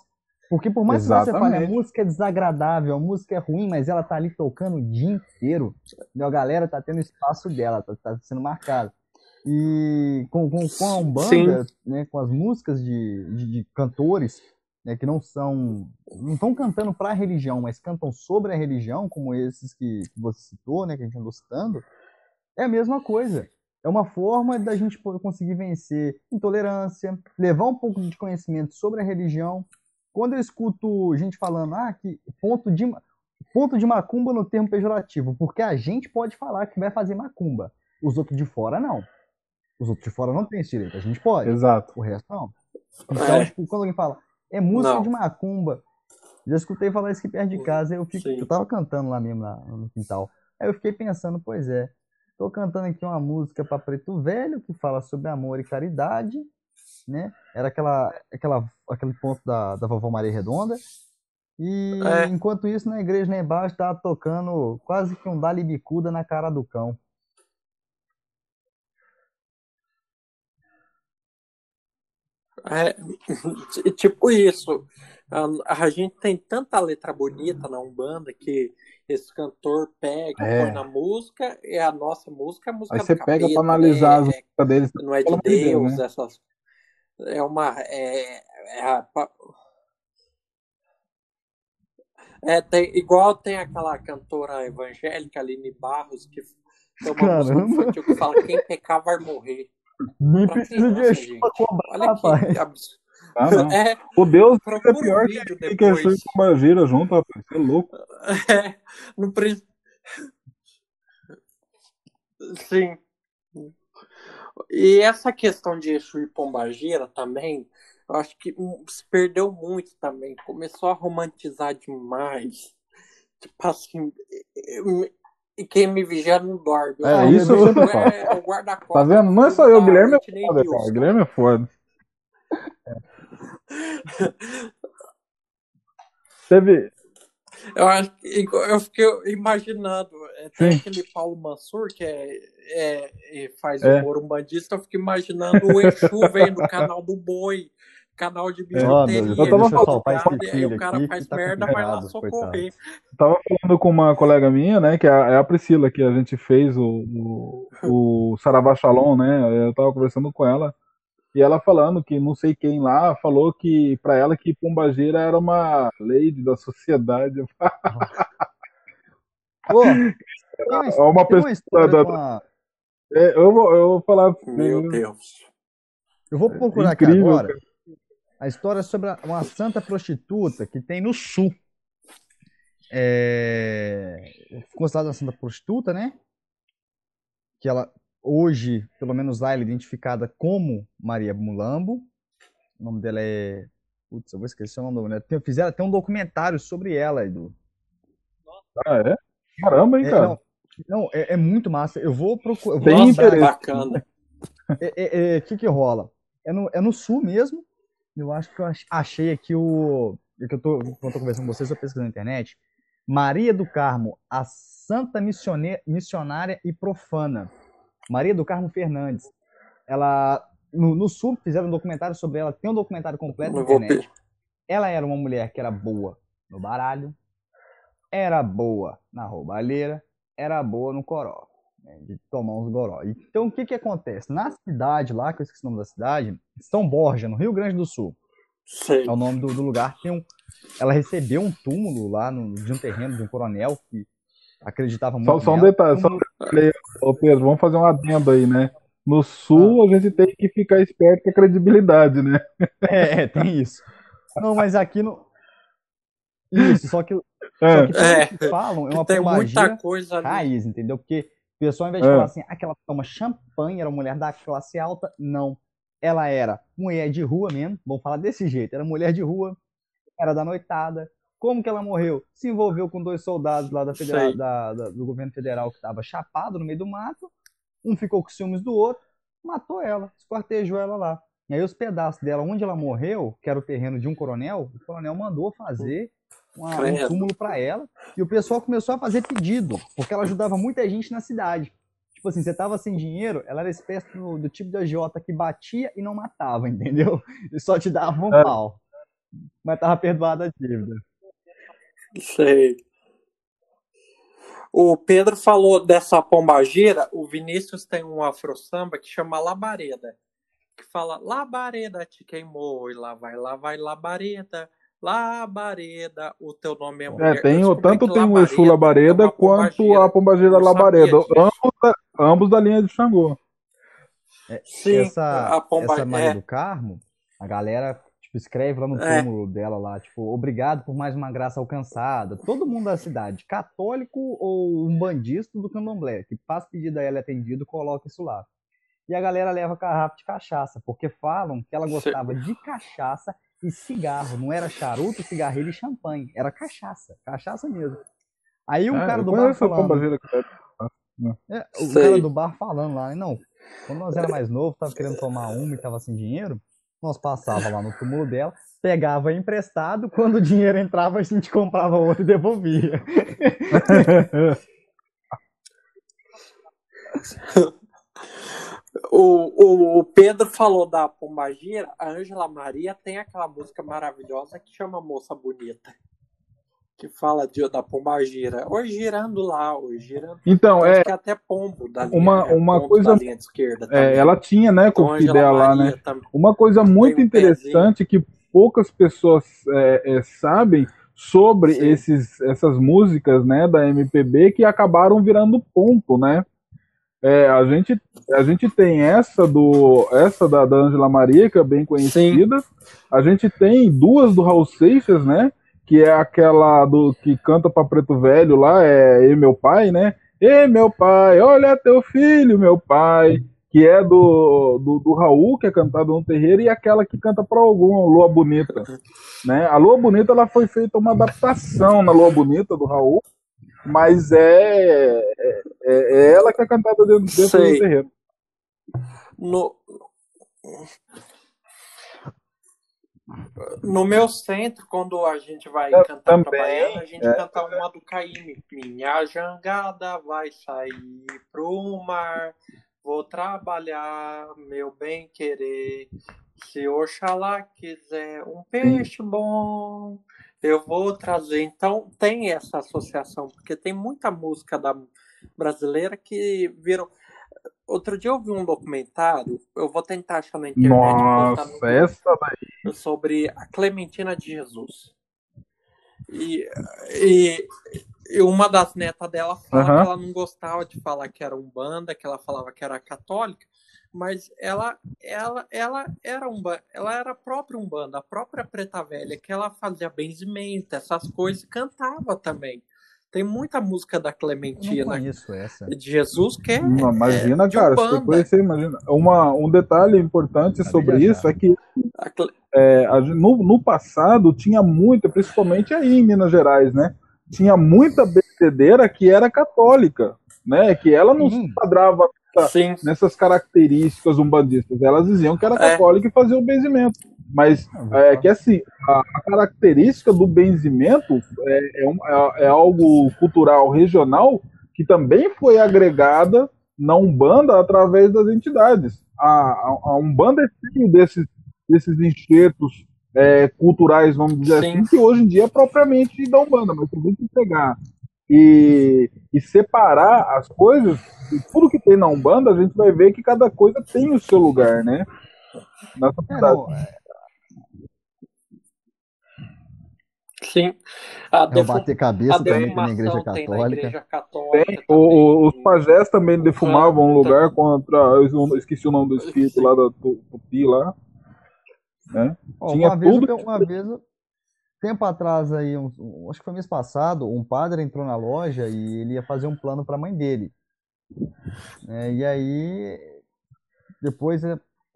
Porque por mais que você fale, a Exatamente. música é desagradável, a música é ruim, mas ela tá ali tocando o dia inteiro. A galera tá tendo espaço dela, tá, tá sendo marcada. E com, com, com a Umbanda, né, com as músicas de, de, de cantores, né, que não são. não estão cantando para a religião, mas cantam sobre a religião, como esses que, que você citou, né, que a gente andou citando, é a mesma coisa. É uma forma da gente conseguir vencer intolerância, levar um pouco de conhecimento sobre a religião. Quando eu escuto gente falando, ah, que ponto de, ponto de macumba no termo pejorativo, porque a gente pode falar que vai fazer macumba. Os outros de fora não. Os outros de fora não têm esse direito. A gente pode. Exato. O resto não. Então, É. tipo, quando alguém fala, é música Não. de macumba. Já escutei falar isso aqui perto de casa, eu, fico, Sim. eu tava cantando lá mesmo lá no quintal. Aí eu fiquei pensando, pois é, tô cantando aqui uma música para preto velho que fala sobre amor e caridade, né? Era aquela, aquela, aquele ponto da, da vovó Maria Redonda. E É. enquanto isso, na igreja lá embaixo tava tocando quase que um dali bicuda na cara do cão. É, <laughs> tipo isso. A, a gente tem tanta letra bonita na Umbanda que esse cantor pega, É. põe na música, e a nossa música é a música Aí você pega capeta, pra analisar as né? músicas deles. não é de Deus, Deus, né? essas. É uma. É, é, a- é, tem, igual tem aquela cantora evangélica, Aline Barros, que tem uma música Caramba. infantil que fala: quem pecar vai morrer. Nem precisa de gente. cobrar, Olha rapaz. que absurdo. Ah, não. <laughs> É, O Deus é pior vídeo que, que Exu depois. e Pombagira junto, rapaz. Você é louco. <laughs> É, no <laughs> Sim. E essa questão de Exu e Pombagira também, eu acho que hum, se perdeu muito também. Começou a romantizar demais. Tipo assim, e quem me vigia não dorme. É, isso é, é o guarda-costas. Tá vendo? Não é só eu, Guilherme é foda, cara. Guilherme é foda. Teve. Eu acho que eu fiquei imaginando. É, tem Sim. aquele Paulo Mansur que é, é, é faz é. humor umbandista, eu fico imaginando o Exu vendo do canal do boi canal de bijuteria. eu tava falando, aí o cara faz tá merda, vai lá socorrer. Eu tava falando com uma colega minha, né, que é a, é a Priscila, que a gente fez o, o, o Saravá Shalom, né, eu tava conversando com ela, e ela falando que não sei quem lá falou que para ela que Pombagira era uma lady da sociedade. <laughs> Pô, uma, uma pessoa da, uma... É, eu, vou, eu vou falar. Meu Deus. Eu vou procurar Incrível, aqui agora. Cara a história sobre uma santa prostituta que tem no sul. É... Considerada uma santa prostituta, né? Que ela, hoje, pelo menos lá, ela é identificada como Maria Mulambo. O nome dela é. Putz, eu vou esquecer o nome da mulher. Tem, fizeram até um documentário sobre ela, Edu. Ah, é? Caramba, hein, é, cara? Não, não é, é, muito massa. Eu vou procurar. Tem interesse. Bacana. O é, é, é, que que rola? É no, é no sul mesmo. Eu acho que eu achei aqui o. É que eu tô, quando eu tô conversando com vocês, eu pesquisando na internet. Maria do Carmo, a santa missionária e profana. Maria do Carmo Fernandes. Ela. No, no Sul fizeram um documentário sobre ela, tem um documentário completo na internet. Ela era uma mulher que era boa no baralho, era boa na roubalheira, era boa no coró, né, de tomar uns goró. Então o que que acontece? Na cidade lá, que eu esqueci o nome da cidade, são Borja, no Rio Grande do Sul. Sei. É o nome do, do, lugar. Tem um, ela recebeu um túmulo lá no, de um terreno de um coronel que acreditava muito. Só, só um detalhe, só um detalhe. Ô Pedro, vamos fazer um adendo aí, né? No sul, ah. a gente tem que ficar esperto com a credibilidade, né? É, <laughs> é tem isso. Não, mas aqui no. Isso, só que, é. só que, é. que falam é uma tem muita coisa raiz, entendeu? Porque o pessoal, ao invés de é. falar assim, aquela ah, toma champanhe, era mulher da classe alta, não ela era mulher de rua mesmo, vamos falar desse jeito, era mulher de rua, era da noitada. Como que ela morreu? Se envolveu com dois soldados lá da federal, da, da, do governo federal que estava chapado no meio do mato. Um ficou com ciúmes do outro, matou ela, esquartejou ela lá. E aí os pedaços dela, onde ela morreu, que era o terreno de um coronel, o coronel mandou fazer uma, um túmulo para ela. E o pessoal começou a fazer pedido, porque ela ajudava muita gente na cidade. Tipo assim, você tava sem dinheiro, ela era espécie do, do tipo de agiota que batia e não matava, <laughs> entendeu? E só te dava um é. pau. Mas tava perdoada a dívida. Sei. O Pedro falou dessa pombagira, o Vinícius tem um afro samba que chama Labareda. Que fala, Labareda te queimou, e lá vai, lá vai, Labareda. Labareda, o teu nome é, é mulher. É, tem, tanto tem o Exu Labareda é quanto a Pombagira Labareda. Ambos da, ambos da linha de Xangô. É, Sim, essa, a Pomba... essa Maria é. do Carmo, a galera tipo, escreve lá no é. túmulo dela lá, tipo, obrigado por mais uma graça alcançada. Todo mundo da cidade, católico ou um bandista do candomblé, que faz pedido a ela é atendido, coloca isso lá. E a galera leva garrafa de cachaça, porque falam que ela gostava Sim. de cachaça e cigarro. Não era charuto, cigarrilho e champanhe. Era cachaça. Cachaça mesmo. Aí um ah, cara do bar falando... É, o Sei. cara do bar falando lá, não, quando nós era mais novo, tava querendo tomar uma e tava sem dinheiro, nós passava lá no túmulo dela, pegava emprestado, quando o dinheiro entrava a gente comprava outro e devolvia. <laughs> O, o, Pedro falou da Pombagira, a Ângela Maria tem aquela música maravilhosa que chama Moça Bonita. Que fala de, da Pombagira. Ou girando lá, ou girando. Então, é. Que até pombo da linha, uma, é, uma coisa. Da esquerda é, ela tinha, né, com o dela lá, né? Também. Uma coisa muito interessante que poucas pessoas é, é, sabem sobre esses, essas músicas, né, da MPB que acabaram virando ponto, né? É, a gente a gente tem essa do essa da, da Angela Maria que é bem conhecida. Sim. A gente tem duas do Raul Seixas, né? Que é aquela do que canta para Preto Velho lá, é E meu pai, né? E meu pai, olha teu filho, meu pai. que é do, do, do, Raul, que é cantado no terreiro, e aquela que canta para algum, Lua Bonita. Né? A Lua Bonita ela foi feita uma adaptação na Lua Bonita do Raul, mas é, é, é ela que é cantada dentro, dentro do terreiro. No, no meu centro, quando a gente vai eu cantar também, pra baiana, a gente é. canta uma do Caíme. Minha jangada vai sair pro mar, vou trabalhar, meu bem querer. Se Oxalá quiser um peixe bom, eu vou trazer. Então tem essa associação, porque tem muita música da brasileira que viram. Outro dia eu vi um documentário, eu vou tentar achar na internet. Nossa, essa daí. Sobre a Clementina de Jesus. E, e, e uma das netas dela fala uhum. que ela não gostava de falar que era umbanda, que ela falava que era católica, mas ela ela ela era um ela era a própria umbanda, a própria preta velha, que ela fazia benzimento, essas coisas, e cantava também. Tem muita música da Clementina. Eu essa. De Jesus que é. imagina, é cara, você conhecer, imagina. Uma, um detalhe importante sobre isso é que é, a, no, no passado tinha muita, principalmente aí em Minas Gerais, né? Tinha muita bebedeira que era católica, né? Que ela não se enquadrava nessas características umbandistas. Elas diziam que era é. católica é. e fazia o benzimento. Mas é, que assim, a, a, característica do benzimento é, é, um, é, é, algo cultural regional que também foi agregada na Umbanda através das entidades. A, a, a Umbanda é filho desses, desses enxertos é, culturais, vamos dizer Sim. assim, que hoje em dia é propriamente da Umbanda, mas se a gente pegar e, e separar as coisas, tudo que tem na Umbanda, a gente vai ver que cada coisa tem o seu lugar, né? Na sociedade. É, não, é, Sim. A é bater cabeça também na igreja católica. Na igreja católica tem, o, os pajés também defumavam um lugar contra. Eu esqueci o nome do espírito lá do Tupi lá. Né? Oh, Tinha uma tudo. Vez, uma vez, tempo atrás aí, um, acho que foi mês passado, um padre entrou na loja e ele ia fazer um plano para a mãe dele. É, e aí, depois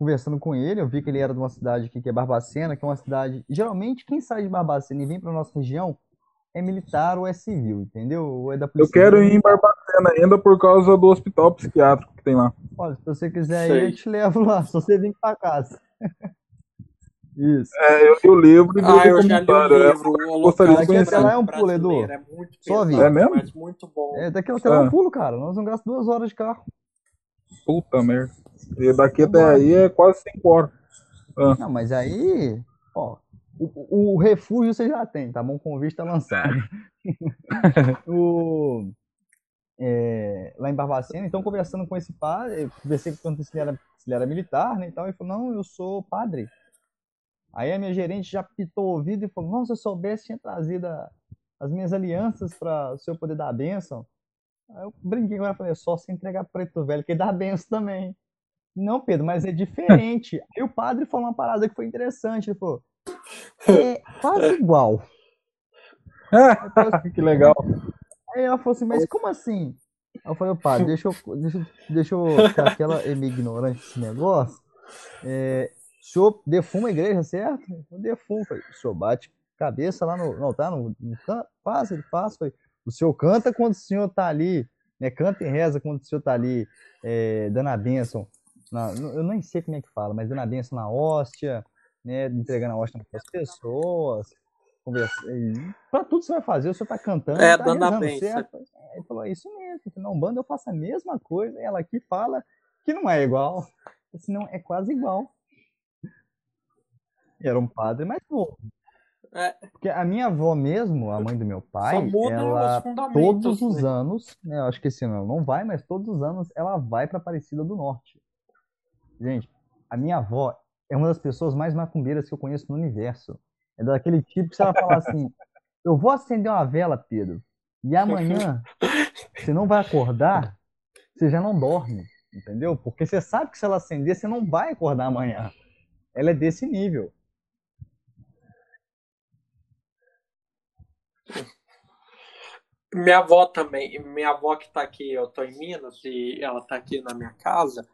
conversando com ele, eu vi que ele era de uma cidade aqui, que é Barbacena, que é uma cidade. Geralmente, quem sai de Barbacena e vem para nossa região é militar ou é civil, entendeu? Ou é da polícia. Eu quero ir em Barbacena ainda por causa do hospital psiquiátrico que tem lá. Olha, se você quiser Sei. ir, eu te levo lá, só você vir para casa. <laughs> Isso. É, eu li o livro e ah, eu já li o é, livro. Eu gostaria de conhecer. Lá é um pulo, Edu. É muito Só vi. É mesmo? Mas muito bom. É, daquela tela é um pulo, cara. Nós vamos gastar duas horas de carro. Puta merda. E daqui até aí é quase 5 horas. Ah. Não, mas aí, ó, o, o, refúgio você já tem, tá bom? O convite tá lançado. <laughs> o, é, lá em Barbacena, então conversando com esse padre, eu conversei com ele era, se ele era militar, né, e tal, ele falou, não, eu sou padre. Aí a minha gerente já pitou o ouvido e falou, não, se eu soubesse, tinha trazido a, as minhas alianças para o senhor poder dar a bênção. Aí eu brinquei com ela e falei, só se entregar preto velho, que dá a benção também. Não, Pedro, mas é diferente. Aí o padre falou uma parada que foi interessante. Ele falou: é quase igual. <laughs> que legal. Aí ela falou assim: mas como assim? Eu falei: padre, deixa eu, deixa, deixa eu ficar aquela é meio ignorante desse negócio. É, o senhor defuma a igreja, certo? Eu defumo. Falei, o senhor bate cabeça lá no. Não, tá? No, no faz, ele faz. Falei, o senhor canta quando o senhor tá ali. Né, canta e reza quando o senhor tá ali é, dando a bênção na, eu nem sei como é que fala, mas dando a benção na hóstia, né, entregando a hóstia para as pessoas, para tudo você vai fazer, você está cantando, é, tá dando a benção. Ele falou, é isso mesmo, não, banda eu faço a mesma coisa, e ela aqui fala que não é igual, senão é quase igual. Era um padre mais novo. É. Porque a minha avó mesmo, a mãe do meu pai, ela todos os né? anos, né, eu acho que esse ano não vai, mas todos os anos ela vai para Aparecida do Norte. Gente, a minha avó é uma das pessoas mais macumbeiras que eu conheço no universo. É daquele tipo que se ela falar assim: <laughs> Eu vou acender uma vela, Pedro, e amanhã você não vai acordar, você já não dorme, entendeu? Porque você sabe que se ela acender, você não vai acordar amanhã. Ela é desse nível. Minha avó também, minha avó que está aqui, eu estou em Minas e ela está aqui na minha casa,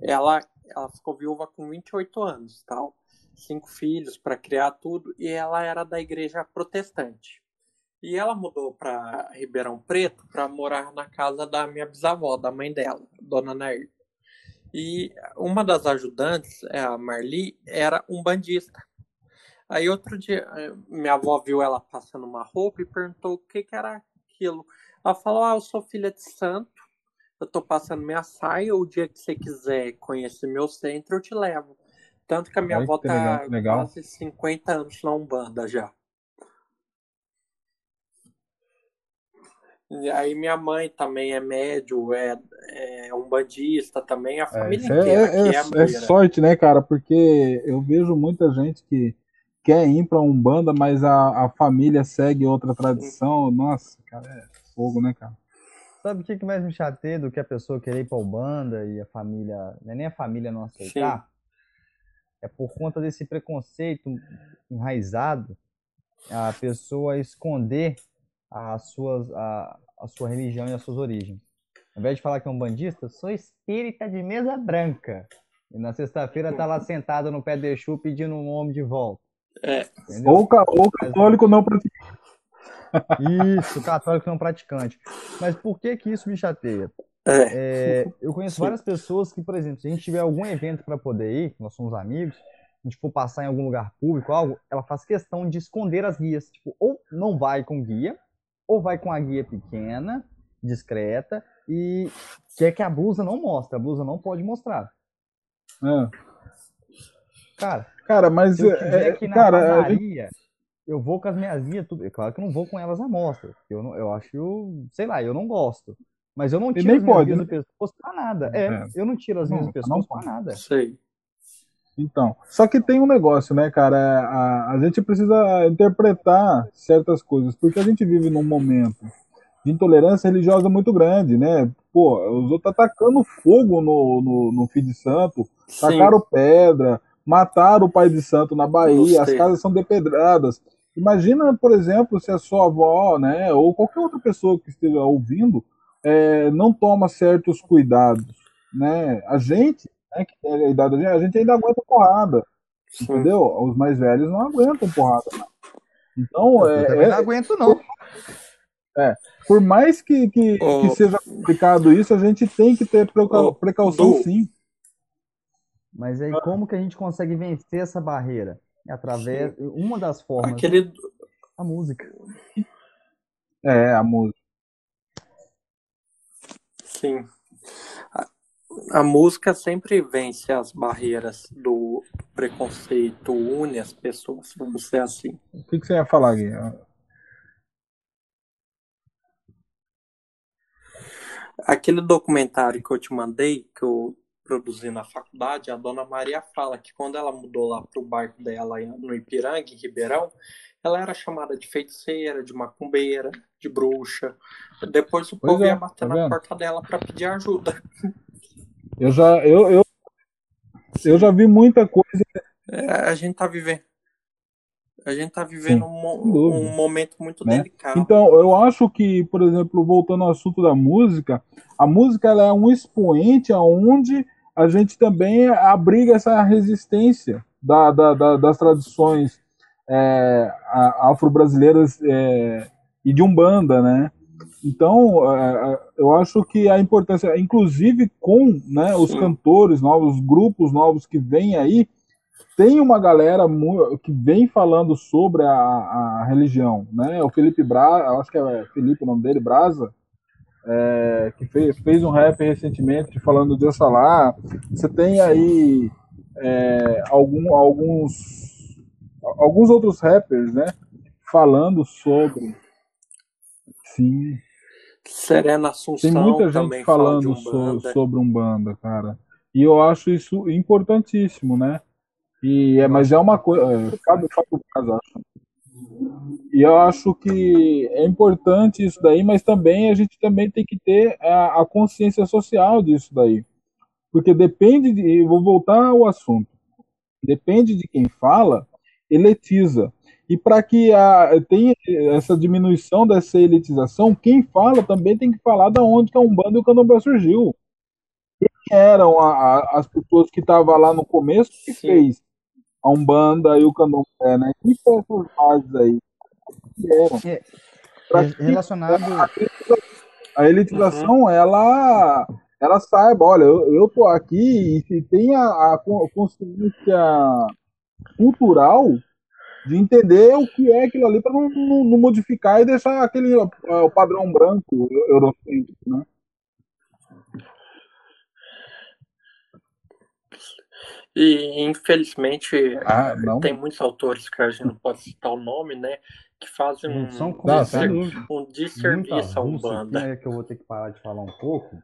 ela, ela ficou viúva com 28 anos, tal, cinco filhos para criar tudo, e ela era da igreja protestante. E ela mudou para Ribeirão Preto para morar na casa da minha bisavó, da mãe dela, Dona Nair. E uma das ajudantes, é a Marli, era um bandista. Aí outro dia, eh, minha avó viu ela passando uma roupa e perguntou o que, que era aquilo. Ela falou: Ah, eu sou filha de santo, eu tô passando minha saia, o dia que você quiser conhecer meu centro, eu te levo. Tanto que a minha Ai, avó tá legal, quase 50 anos na Umbanda já. E aí minha mãe também é médio, é, é um bandista também, a é, família é, inteira. É, é, é, sorte, né, cara? Porque eu vejo muita gente que quer ir para Umbanda, mas a, a família segue outra tradição. Nossa, cara, é fogo, né, cara? Sabe o que, que mais me chateia do que a pessoa querer ir pra Umbanda e a família, é nem a família não aceitar? Sim. É por conta desse preconceito enraizado, a pessoa esconder as suas, a, a sua religião e as suas origens. Ao invés de falar que é um bandista, sou espírita de mesa branca. E na sexta-feira tá lá <laughs> sentado no pé de Exu pedindo um homem de volta. É. Ou, ou católico não praticante. Isso, católico não praticante. Mas por que que isso me chateia? É. É, eu conheço várias pessoas que, por exemplo, se a gente tiver algum evento para poder ir, nós somos amigos, a gente for passar em algum lugar público, algo, ela faz questão de esconder as guias. Tipo, ou não vai com guia, ou vai com a guia pequena, discreta, e quer que a blusa não mostre. A blusa não pode mostrar. É. Cara, cara, mas se eu é, aqui na cara, padaria, eu vou com as minhas guias, tudo. É claro que eu não vou com elas à mostra. Eu, não, eu acho, sei lá, eu não gosto. Mas eu não tiro as minhas pode, guias né? do pescoço pra nada. É, é, eu não tiro as minhas do pescoço pra nada. Sei. Então, só que tem um negócio, né, cara? A, a gente precisa interpretar certas coisas, porque a gente vive num momento de intolerância religiosa muito grande, né? Pô, os outros atacando fogo no, no, no Filho de Santo, Sim. tacaram pedra, mataram o pai de santo na Bahia, as casas são depedradas. Imagina, por exemplo, se a sua avó, né, ou qualquer outra pessoa que esteja ouvindo, é, não toma certos cuidados, né? A gente né, que tem a idade a gente ainda aguenta porrada. Sim. Entendeu? Os mais velhos não aguentam porrada. Então, eu é, é, não aguento, não. É, por mais que, que, oh. que, seja complicado isso, a gente tem que ter precau, precaução oh. sim. Mas aí como que a gente consegue vencer essa barreira? Através. Uma das formas. Aquele... A música. É, a música. Sim a música sempre vence as barreiras do preconceito, une as pessoas, vamos ser assim. O que, que você ia falar, Gui? Aquele documentário que eu te mandei, que eu produzi na faculdade, a dona Maria fala que quando ela mudou lá para o bairro dela no Ipiranga, em Ribeirão, ela era chamada de feiticeira, de macumbeira, de bruxa. Depois o pois povo é, ia bater tá na porta dela para pedir ajuda. Eu já, eu, eu, eu já vi muita coisa. É, a gente tá vivendo. A gente tá vivendo um, um, momento muito né? delicado. Então, eu acho que, por exemplo, voltando ao assunto da música, a música é um expoente aonde a gente também abriga essa resistência da, da, da, das tradições é, afro-brasileiras é, e de umbanda, né? Então, é, é, eu acho que a importância, inclusive com né, os cantores novos, os grupos novos que vêm aí, tem uma galera que vem falando sobre a, a religião, né? O Felipe Braza, acho que é Felipe o nome dele, Brasa, é, que fez, fez um rap recentemente falando de Oxalá. Você tem aí é, algum, alguns, alguns outros rappers, né? Falando sobre. Sim. Serena Assunção Tem muita gente falando fala so, sobre Umbanda, cara. E eu acho isso importantíssimo, né? E é, mas é uma coisa. É, cada caso, acho. E eu acho que é importante isso daí, mas também a gente também tem que ter a, a consciência social disso daí. Porque depende de. Vou voltar ao assunto. Depende de quem fala, eletiza. E para que a, tenha essa diminuição dessa elitização, quem fala também tem que falar da onde que a Umbanda e o Candomblé surgiu. eram a, a, as pessoas que estavam lá no começo que Sim. fez a Umbanda e o Candomblé, né? Quem são essas bases aí? Eram? É, relacionado... A elitização, uhum. ela ela saiba, olha, eu, eu tô aqui e se tem a, a consciência cultural de entender o que é aquilo ali para não, não, não, modificar e deixar aquele o padrão branco eurocêntrico, né? E infelizmente ah, tem muitos autores que a gente não pode citar o nome, né? Que fazem um, São um, um desserviço à Umbanda. É que eu vou ter que parar de falar um pouco.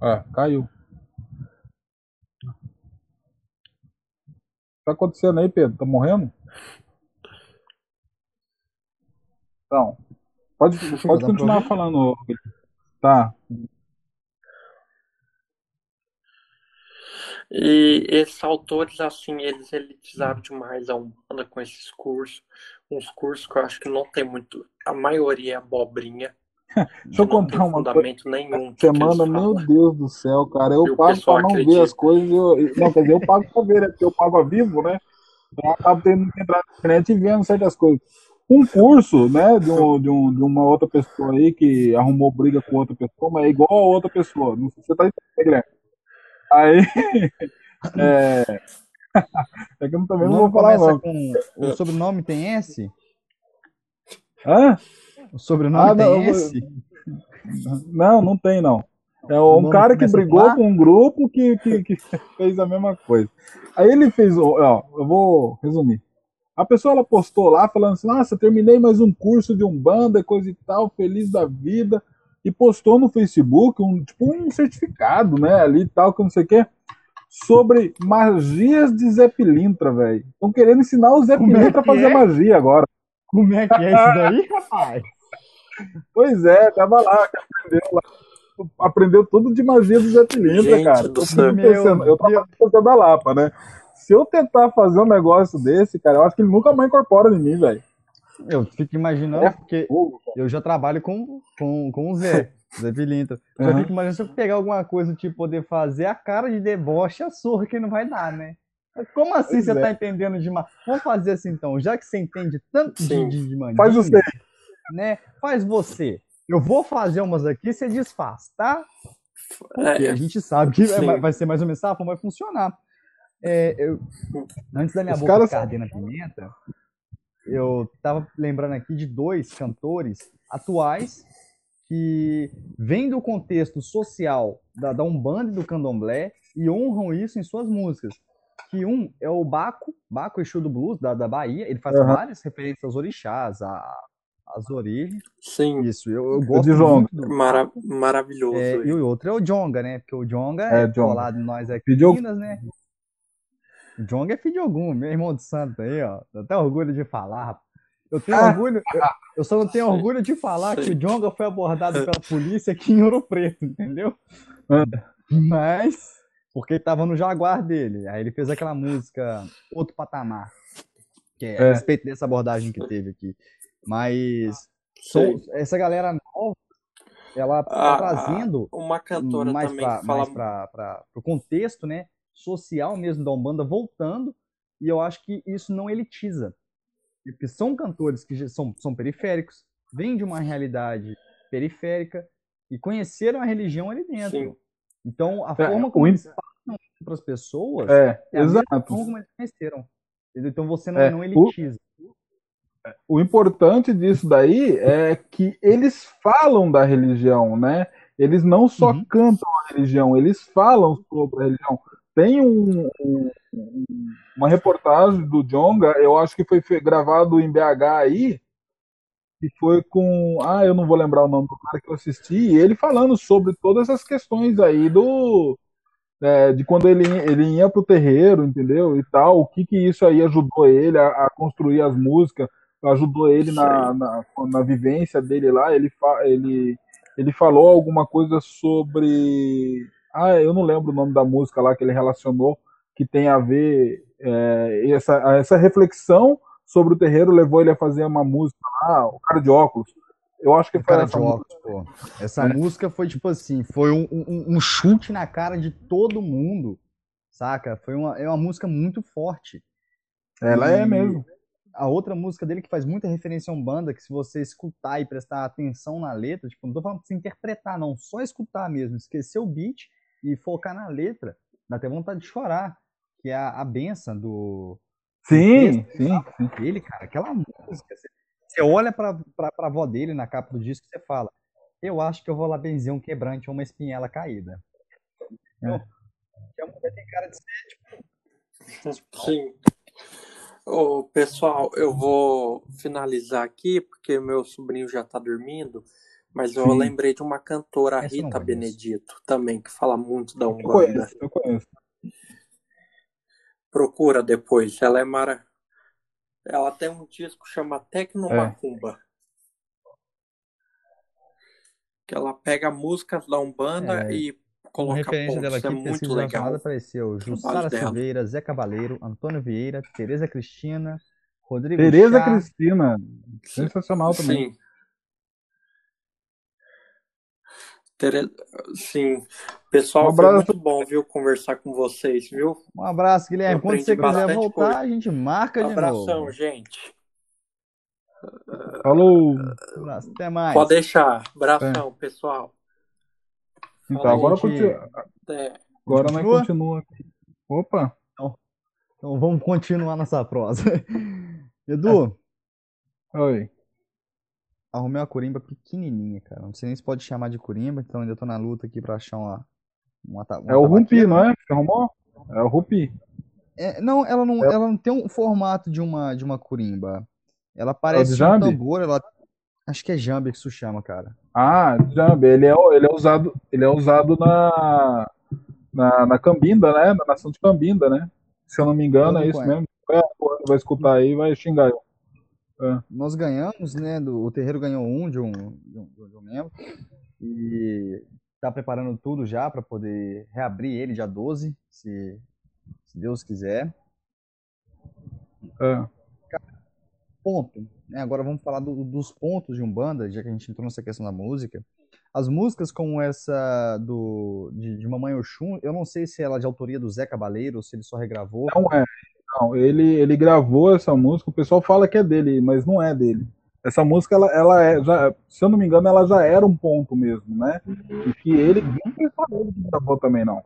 Ah, caiu. tá acontecendo aí, Pedro? Tá morrendo? Então, pode, pode continuar falando. Tá. E esses autores, assim, eles elitizaram demais a Umbanda com esses cursos. Uns cursos que eu acho que não tem muito. A maioria é abobrinha. <laughs> Deixa eu contar uma fundamento nenhum. Semana, meu Deus do céu, cara. Eu e pago pra não acredita. ver as coisas. Eu... Não, quer dizer, eu pago pra ver, né? Porque eu pago a vivo, né? Então eu acabo tendo que entrar na internet e vendo certas coisas. Um curso, né, de, um, de, um, de uma outra pessoa aí que arrumou briga com outra pessoa, mas é igual a outra pessoa. Não sei se você tá entendendo, Guilherme. Aí. <laughs> é... é que eu também não vou falar, não. Com... O sobrenome tem S? Hã? O sobrenome ah, não, tem S? Não, não tem, não. É um cara que brigou com um grupo que, que, que, <laughs> fez a mesma coisa. Aí ele fez, ó, eu vou resumir. A pessoa ela postou lá falando assim: Nossa, terminei mais um curso de Umbanda, coisa e tal, feliz da vida. E postou no Facebook um tipo um certificado, né? Ali e tal, que não sei o quê, sobre magias de Zé Pilintra, velho. Estão querendo ensinar o Zé é Pilintra é a fazer é? magia agora. Como é que é isso daí, <laughs> rapaz? Pois é, tava lá, aprendeu lá. Aprendeu tudo de magia do Zé Pilintra, cara. Do eu, pensando, eu tava pensando da Lapa, né? Se eu tentar fazer um negócio desse, cara, eu acho que ele nunca mais incorpora em mim, velho. Eu fico imaginando, é porque fogo, eu já trabalho com, com, com o Zé, <laughs> Zé Pilintra. Eu uhum. fico imaginando se eu pegar alguma coisa, tipo, poder fazer a cara de deboche, a surra que não vai dar, né? Como assim pois você é. tá entendendo demais? Vamos fazer assim então, já que você entende tanto Sim. de, de mandinga, Faz você. Né? Faz você. Eu vou fazer umas aqui, você desfaz, tá? Porque é, a gente sabe que sim. vai ser mais ou menos essa vai funcionar. É, eu, antes da minha Os boca caras... ficar ardendo a pimenta, eu tava lembrando aqui de dois cantores atuais que vêm do contexto social da, da Umbanda e do Candomblé e honram isso em suas músicas. Que um é o Baco, Baco Exu do Blues, da, da Bahia. Ele faz uhum. várias referências aos orixás, a, as origens. Sim. Isso, eu, eu gosto de muito. Do... Mara maravilhoso. É, e o outro é o Jonga, né? Porque o Jonga é, é colado em nós aqui em Minas, né? O Jonga é filho de algum, meu irmão de santo aí, ó. Eu até orgulho de falar, Eu tenho ah, orgulho, eu, eu, só não tenho orgulho de falar que o Jonga foi abordado pela polícia aqui em Ouro Preto, entendeu? Mas, porque ele tava no Jaguar dele. Aí ele fez aquela música Outro Patamar. Que é, é. a respeito dessa abordagem que teve aqui. Mas são, essa galera nova, ela tá ah, trazendo uma cantora mais também pra, fala... mais para o contexto né, social mesmo da Umbanda voltando, e eu acho que isso não elitiza. Porque são cantores que são, são periféricos, vêm de uma realidade periférica e conheceram a religião ali dentro. Sim. Então, a é, forma como eles falam para as pessoas é, é a exato. forma como eles conheceram. Então você não, é, não elitiza. O o importante disso daí é que eles falam da religião, né? Eles não só uhum. cantam a religião, eles falam sobre a religião. Tem um, um, uma reportagem do Jonga, eu acho que foi gravado em BH aí, que foi com. Ah, eu não vou lembrar o nome do cara que eu assisti, ele falando sobre todas essas questões aí do. É, de quando ele, ele ia pro terreiro, entendeu? E tal, o que que isso aí ajudou ele a, a construir as músicas, ajudou ele na, na, na, vivência dele lá. Ele, ele, ele falou alguma coisa sobre. Ah, eu não lembro o nome da música lá que ele relacionou, que tem a ver. É, essa, essa reflexão sobre o terreiro levou ele a fazer uma música lá, o cara de óculos. Eu acho que O foi cara essa de música. óculos, pô. Essa É. música foi tipo assim, foi um, um, um chute na cara de todo mundo, saca? Foi uma, é uma música muito forte. Ela é E mesmo. A outra música dele que faz muita referência a Umbanda, que se você escutar e prestar atenção na letra, tipo, não tô falando pra você interpretar, não, só escutar mesmo, esquecer o beat e focar na letra, dá até vontade de chorar, que é a, a benção do, Sim, sim, sim. dele, cara, aquela música. Você, você olha pra, pra, pra avó dele na capa do disco e você fala: Eu acho que eu vou lá benzer um quebrante ou uma espinhela caída. É. Que a mulher tem cara de ser, tipo, Sim. Ô, pessoal, eu vou finalizar aqui, porque meu sobrinho já tá dormindo, mas eu Sim. lembrei de uma cantora, Essa eu Rita. Benedito, também, que fala muito da Eu Umbanda. conheço, eu conheço. Procura depois, ela é mara. Ela tem um disco que chama Tecno É. Macumba. Que ela pega músicas da Umbanda É, e Como coloca referência dela pontos. É aqui, muito pesquisa relacionada legal. apareceu Jussara dela. Silveira, Zé Cabaleiro, Antônio Vieira, Tereza Cristina, Rodrigo Tereza Chá, Cristina, sensacional também. Sim. Sim. Pessoal, Um foi abraço. muito bom, viu, conversar com vocês, viu? Um abraço, Guilherme. Eu Quando você quiser voltar, coisa. a gente marca de Abração, novo. gente. Falou. Um abraço, até mais. Pode deixar. Abração, pessoal. Então, Falou, agora, gente. continua, agora nós Continua? continua aqui. Opa, Então vamos continuar nossa prosa. <laughs> Edu, oi. Arrumei uma corimba pequenininha, cara. Não sei nem se pode chamar de corimba, então ainda tô na luta aqui pra achar uma. uma, uma É o Rupi, não é? Você arrumou? É o Rupi. É, não, ela não, É. ela não tem um formato de uma, de uma corimba. Ela parece um jambe? tambor, ela. Acho que é jambe que isso chama, cara. Ah, Jambe, ele é, ele é usado, ele é usado na, na, na Cambinda, né? Na nação de Cambinda, né? Se eu não me engano, Eu é não isso mesmo. É, vai escutar aí e vai xingar eu. Nós ganhamos, né? do- o terreiro ganhou um de um, de um, de um membro. E tá preparando tudo já para poder reabrir ele dia 12, se, se Deus quiser. É. Ponto. né, agora vamos falar do- dos pontos de Umbanda, já que a gente entrou nessa questão da música. As músicas como essa do, de, de Mamãe Oxum, eu não sei se ela é de autoria do Zé Cabaleiro ou se ele só regravou. Não é. Não, ele, ele gravou essa música, o pessoal fala que é dele, mas não é dele. Essa música, ela, ela é, já, se eu não me engano, ela já era um ponto mesmo, né? E que ele, não foi só ele que gravou também, não.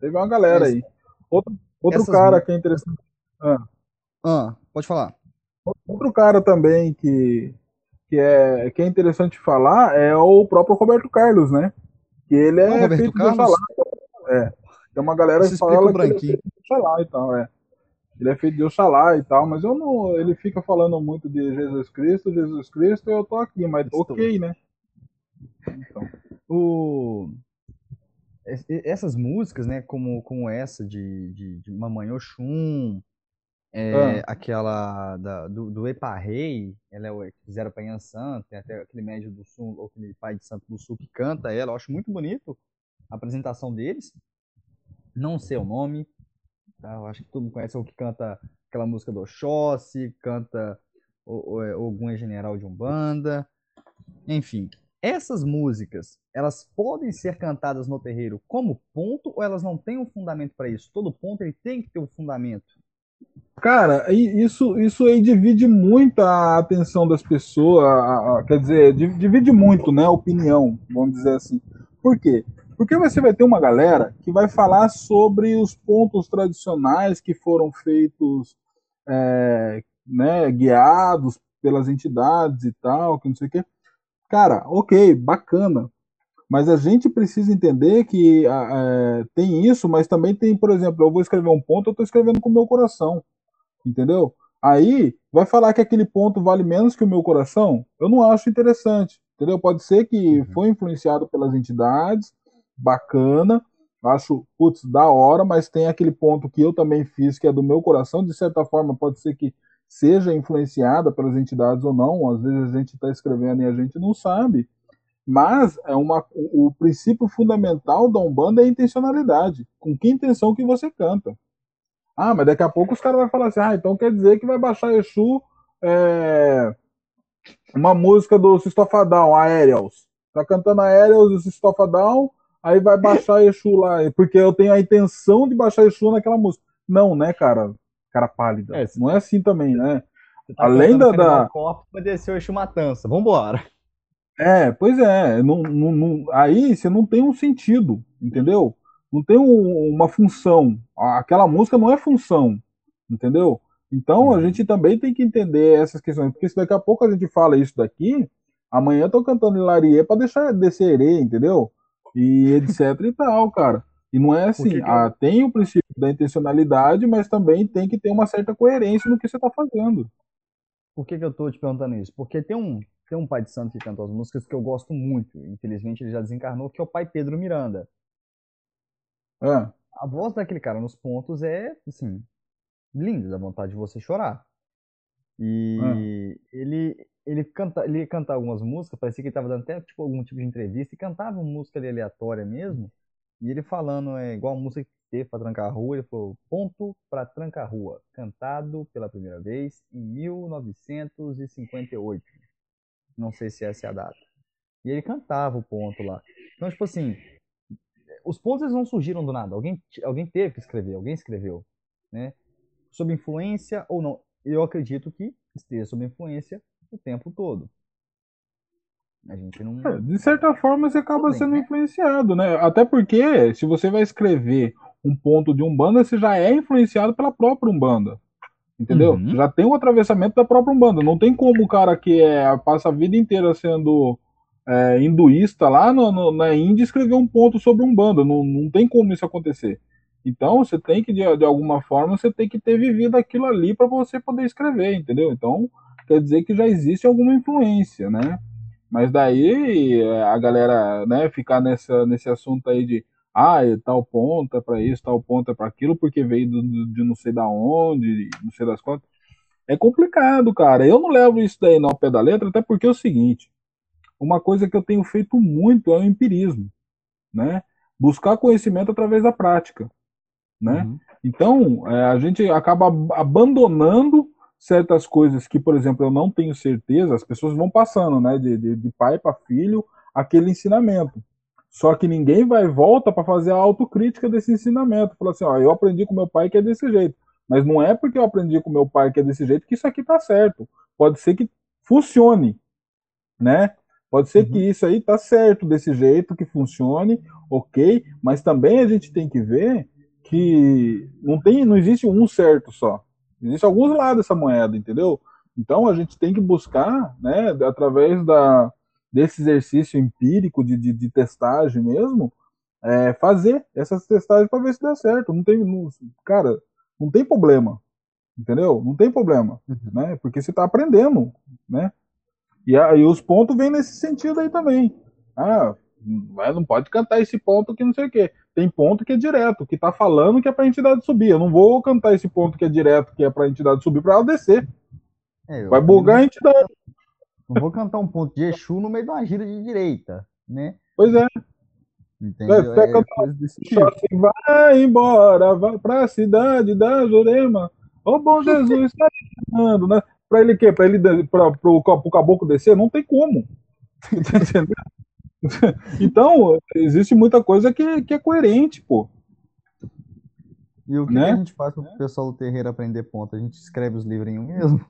Teve uma galera aí. Outro, outro essas cara que é interessante. Ah, pode falar. Outro cara também que, que, é, que é interessante falar é o próprio Roberto Carlos, né? Que ele é Ah, o Roberto feito Carlos? Oxalá. É. Tem uma galera Isso que fala que ele é Oxalá e tal, é. Ele é feito de Oxalá e tal, mas eu não. Ele fica falando muito de Jesus Cristo, Jesus Cristo, eu tô aqui, mas Estou. ok, né? Então, O... es- Essas músicas, né, como, como essa de, de, de Mamãe Oxum, é, Ah. aquela da, do, do Eparrei, ela é o que fizeram para Yansan, tem até aquele médio do sul, ou aquele pai de santo do sul que canta ela, eu acho muito bonito a apresentação deles. Não sei o nome, tá? Eu acho que todo mundo conhece o que canta aquela música do Oxóssi, canta o, é, General de Umbanda, enfim. Essas músicas, elas podem ser cantadas no terreiro como ponto ou elas não têm um fundamento para isso? Todo ponto ele tem que ter um fundamento. Cara, isso, isso aí divide muito a atenção das pessoas, quer dizer, di- divide muito, né, a opinião, vamos dizer assim. Por quê? Porque você vai ter uma galera que vai falar sobre os pontos tradicionais que foram feitos, é, né, guiados pelas entidades e tal, que não sei o quê. Cara, ok, bacana. Mas a gente precisa entender que é, tem isso, mas também tem, por exemplo, eu vou escrever um ponto, eu estou escrevendo com o meu coração. Entendeu? Aí, vai falar que aquele ponto vale menos que o meu coração? Eu não acho interessante. Entendeu? Pode ser que foi influenciado pelas entidades, bacana, acho, putz, da hora, mas tem aquele ponto que eu também fiz, que é do meu coração, de certa forma, pode ser que seja influenciada pelas entidades ou não, às vezes a gente está escrevendo e a gente não sabe, mas é uma, o, o princípio fundamental da Umbanda é a intencionalidade, com que intenção que você canta. Ah, mas daqui a pouco os caras vão falar assim, ah, então quer dizer que vai baixar Exu é, uma música do Sistofadão, Aerials. Tá cantando Aerials e Sistofadão, aí vai baixar Exu lá, porque eu tenho a intenção de baixar Exu naquela música. Não, né, cara? Cara pálida. É, não é assim também, né? Tá Além da. da... Corpo, vai descer o Exu Matança. Vambora. É, pois é. Não, não, não, aí você não tem um sentido, entendeu? Não tem um, uma função. Aquela música não é função, entendeu? Então a uhum. gente também tem que entender essas questões, porque se daqui a pouco a gente fala isso daqui, amanhã eu tô cantando Hilarie para deixar descer, entendeu? E etc e tal, cara. E não é assim, ah, tem o princípio da intencionalidade, mas também tem que ter uma certa coerência no que você está fazendo. Por que, que eu estou te perguntando isso? Porque tem um, tem um pai de santo que canta as músicas que eu gosto muito, infelizmente ele já desencarnou, que é o pai Pedro Miranda. É. A voz daquele cara nos pontos é, assim, linda, dá vontade de você chorar. E é. ele, ele, canta, ele cantar algumas músicas, parecia que ele estava dando até tipo, algum tipo de entrevista, e cantava uma música ali aleatória mesmo, e ele falando, é igual a música que teve para trancar rua, ele falou, ponto para trancar rua, cantado pela primeira vez em 1958. Não sei se essa é a data. E ele cantava o ponto lá. Então, tipo assim, os pontos eles não surgiram do nada. Alguém, alguém teve que escrever, alguém escreveu, né? Sob influência ou não. Eu acredito que esteja sob influência o tempo todo. A gente não. É, de certa forma, você acaba sendo né? influenciado, né? Até porque, se você vai escrever um ponto de Umbanda, você já é influenciado pela própria Umbanda. Entendeu? Uhum. Já tem um atravessamento da própria Umbanda. Não tem como o cara que é, passa a vida inteira sendo é, hinduísta lá no, no, na Índia escrever um ponto sobre Umbanda. Não, não tem como isso acontecer. Então, você tem que, de, de alguma forma, você tem que ter vivido aquilo ali para você poder escrever, entendeu? Então, quer dizer que já existe alguma influência, né? Mas daí é, a galera, né, ficar nessa, nesse assunto aí de ah, tal ponto é para isso, tal ponto é para aquilo, porque veio do, de não sei da onde, não sei das quantas. É complicado, cara. Eu não levo isso daí no pé da letra, até porque é o seguinte: uma coisa que eu tenho feito muito é o empirismo, né? Buscar conhecimento através da prática, né? Uhum. Então, é, a gente acaba abandonando certas coisas que, por exemplo, eu não tenho certeza, as pessoas vão passando, né, de, de, de pai para filho, aquele ensinamento. Só que ninguém vai volta para fazer a autocrítica desse ensinamento. Fala assim, ó, eu aprendi com meu pai que é desse jeito. Mas não é porque eu aprendi com meu pai que é desse jeito que isso aqui tá certo. Pode ser que funcione, né? Pode ser uhum. que isso aí tá certo desse jeito, que funcione, ok. Mas também a gente tem que ver que não tem, não existe um certo só. Existem alguns lados dessa moeda, entendeu? Então a gente tem que buscar, né, através da, desse exercício empírico de, de, de testagem mesmo, é, fazer essas testagens para ver se dá certo. Não tem, não, cara, não tem problema, entendeu? Não tem problema, uhum. né? Porque você está aprendendo, né? E aí os pontos vêm nesse sentido aí também. Ah, não pode cantar esse ponto que não sei o quê. Tem ponto que é direto, que tá falando que é pra entidade subir. Eu não vou cantar esse ponto que é direto, que é pra entidade subir, pra ela descer. É, Vai bugar a entidade. Não vou cantar um ponto de Exu no meio de uma gira de direita, né? Pois é. Entendeu? É, é tipo. vai embora, vai pra cidade da Jurema. Ô bom Jesus, tá chamando, né? Pra ele quê? Pra ele pra, pro, pro caboclo descer? Não tem como. <laughs> Entendeu? <laughs> então, existe muita coisa que, que é coerente, pô. E o que, né? que a gente faz para o pessoal do terreiro aprender ponto? A gente escreve os livrinhos mesmo?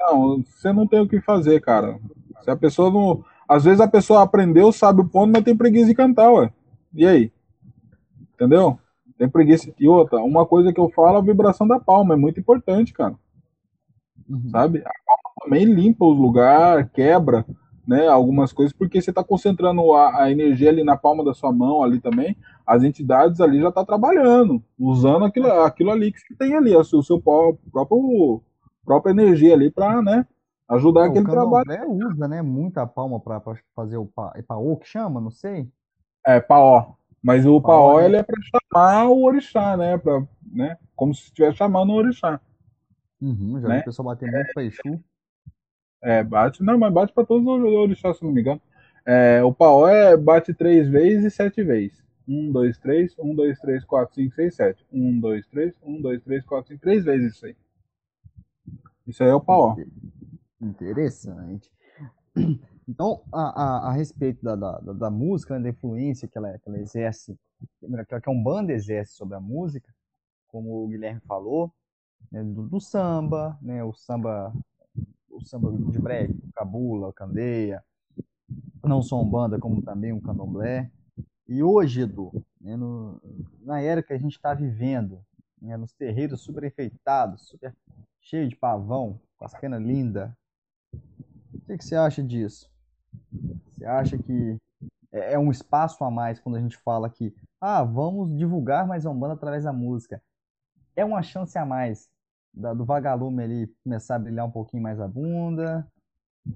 Não, você não tem o que fazer, cara. Se a pessoa não. Às vezes a pessoa aprendeu, sabe o ponto, mas tem preguiça de cantar, ué. E aí? Entendeu? Tem preguiça. E outra, uma coisa que eu falo, a vibração da palma é muito importante, cara. Uhum. Sabe? A palma também limpa os lugares, quebra né, algumas coisas, porque você está concentrando a, a, energia ali na palma da sua mão, ali também, as entidades ali já estão tá trabalhando, usando aquilo, aquilo ali que você tem ali, o seu, o seu próprio, própria energia ali para né, ajudar o aquele trabalho. usa né, muita palma para fazer o pa, é paô que chama, não sei? É, paó. Mas o paó, paó né? ele é para chamar o orixá, né, pra, né, como se estivesse chamando o orixá. Uhum, já né? vi o pessoal bater muito para Exu. É, bate, não, mas bate para todos os orixás, se não me engano. É, o paó é bate três vezes e sete vezes. Um, dois, três, um, dois, três, quatro, cinco, seis, sete. Um, dois, três, um, dois, três, quatro, cinco, três vezes isso aí. Isso aí é o paó. Interessante. <clears throat> Então, a, a, respeito da, da, música, né, da influência que ela, que ela exerce, que a Umbanda exerce sobre a música, como o Guilherme falou, né, do, do, samba, né, o samba samba de break, o cabula, candeia, não só Umbanda, como também um candomblé. E hoje, Edu, né, no, na era que a gente está vivendo, né, nos terreiros super enfeitados, super cheio de pavão, com as penas lindas, o que, que você acha disso? Você acha que é, é um espaço a mais quando a gente fala que, ah, vamos divulgar mais a Umbanda através da música? É uma chance a mais da, do vagalume ali começar a brilhar um pouquinho mais a bunda,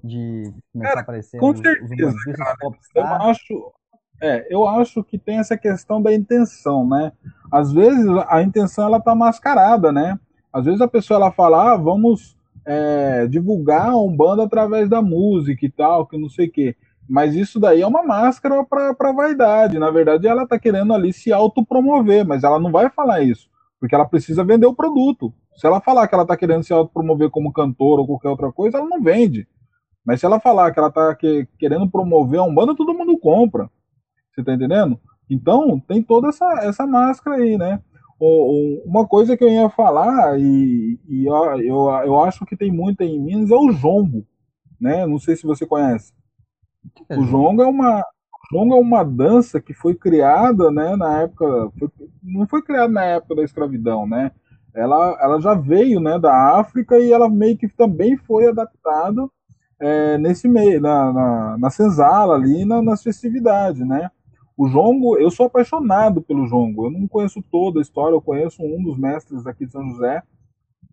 de começar cara, a aparecer com os, certeza, os Eu acho, é, eu acho que tem essa questão da intenção, né? Às vezes a intenção ela tá mascarada, né? Às vezes a pessoa ela fala, ah, vamos é, divulgar a Umbanda através da música e tal, que não sei o quê. Mas isso daí é uma máscara para vaidade. Na verdade, ela está querendo ali se autopromover, mas ela não vai falar isso, porque ela precisa vender o produto. Se ela falar que ela está querendo se autopromover como cantor ou qualquer outra coisa, ela não vende. Mas se ela falar que ela está que, querendo promover a Umbanda, todo mundo compra. Você está entendendo? Então, tem toda essa, essa máscara aí, né? uma coisa que eu ia falar, e, e eu, eu, eu, acho que tem muita em Minas, é o jongo. Né? Não sei se você conhece. É o jongo é uma, jongo é uma dança que foi criada né, na época. Foi, não foi criada na época da escravidão, né? Ela, ela já veio né, da África e ela meio que também foi adaptada é, nesse meio, na, na, na senzala ali, na, nas festividades, né? O jongo, eu sou apaixonado pelo jongo. Eu não conheço toda a história, eu conheço um dos mestres aqui de São José,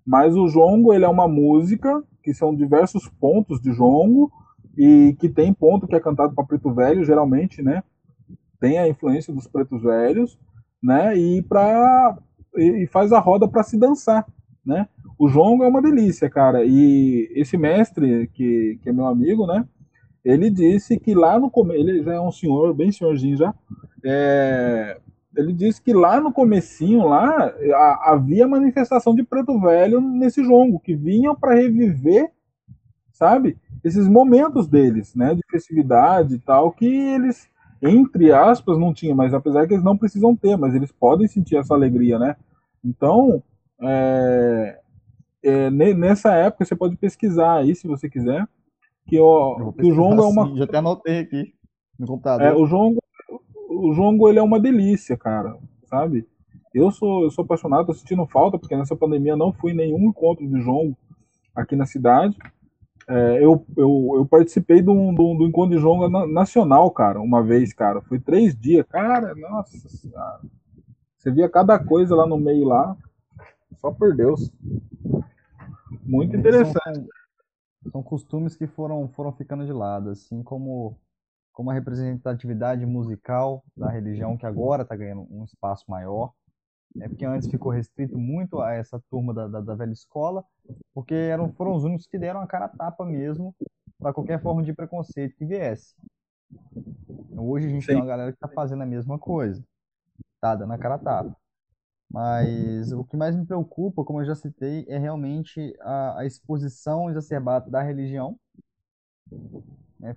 mas o jongo ele é uma música que são diversos pontos de jongo e que tem ponto que é cantado para preto velho, geralmente, né? Tem a influência dos pretos velhos, né? E para e faz a roda para se dançar, né? O jongo é uma delícia, cara. E esse mestre que, que é meu amigo, né? ele disse que lá no começo, ele já é um senhor, bem senhorzinho já, é, ele disse que lá no comecinho, lá, a, havia manifestação de preto velho nesse jongo, que vinham para reviver, sabe, esses momentos deles, né, de festividade e tal, que eles, entre aspas, não tinham, mas apesar que eles não precisam ter, mas eles podem sentir essa alegria, né, então, é, é, nessa época, você pode pesquisar aí, se você quiser, que, ó, que o jongo é uma. Já até anotei aqui no computador. É, o jongo, o jongo ele é uma delícia, cara, sabe? Eu sou, eu sou apaixonado, tô sentindo falta, porque nessa pandemia não fui nenhum encontro de jongo aqui na cidade. É, eu, eu, eu participei um, de um encontro de jongo nacional, cara, uma vez, cara. Foi três dias, cara, nossa senhora. Você via cada coisa lá no meio lá, só por Deus. Muito interessante são costumes que foram, foram ficando de lado, assim como, como a representatividade musical da religião, que agora está ganhando um espaço maior, é porque antes ficou restrito muito a essa turma da, da, da, velha escola, porque eram, foram os únicos que deram a cara a tapa mesmo para qualquer forma de preconceito que viesse. Hoje a gente Sim. tem uma galera que está fazendo a mesma coisa, tá dando a cara a tapa. Mas o que mais me preocupa, como eu já citei, é realmente a, a exposição exacerbada da religião né?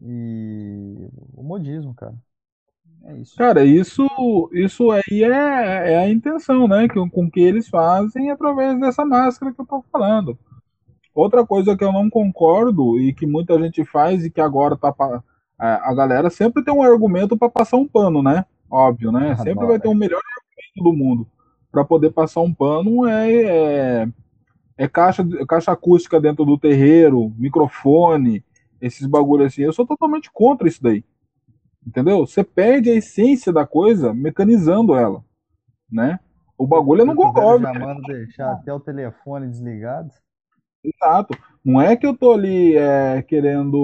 e o modismo, cara. É isso. Cara, isso, isso aí é, é a intenção, né? Que, com que eles fazem através dessa máscara que eu tô falando. Outra coisa que eu não concordo e que muita gente faz e que agora tá. A galera sempre tem um argumento para passar um pano, né? Óbvio, né? Sempre vai ter um melhor do mundo para poder passar um pano é, é, é, caixa, caixa acústica dentro do terreiro, microfone, esses bagulho assim. Eu sou totalmente contra isso daí. Entendeu? Você perde a essência da coisa mecanizando ela, né? O bagulho é no gogó. Já manda deixar até o telefone desligado. Exato. Não é que eu tô ali é, querendo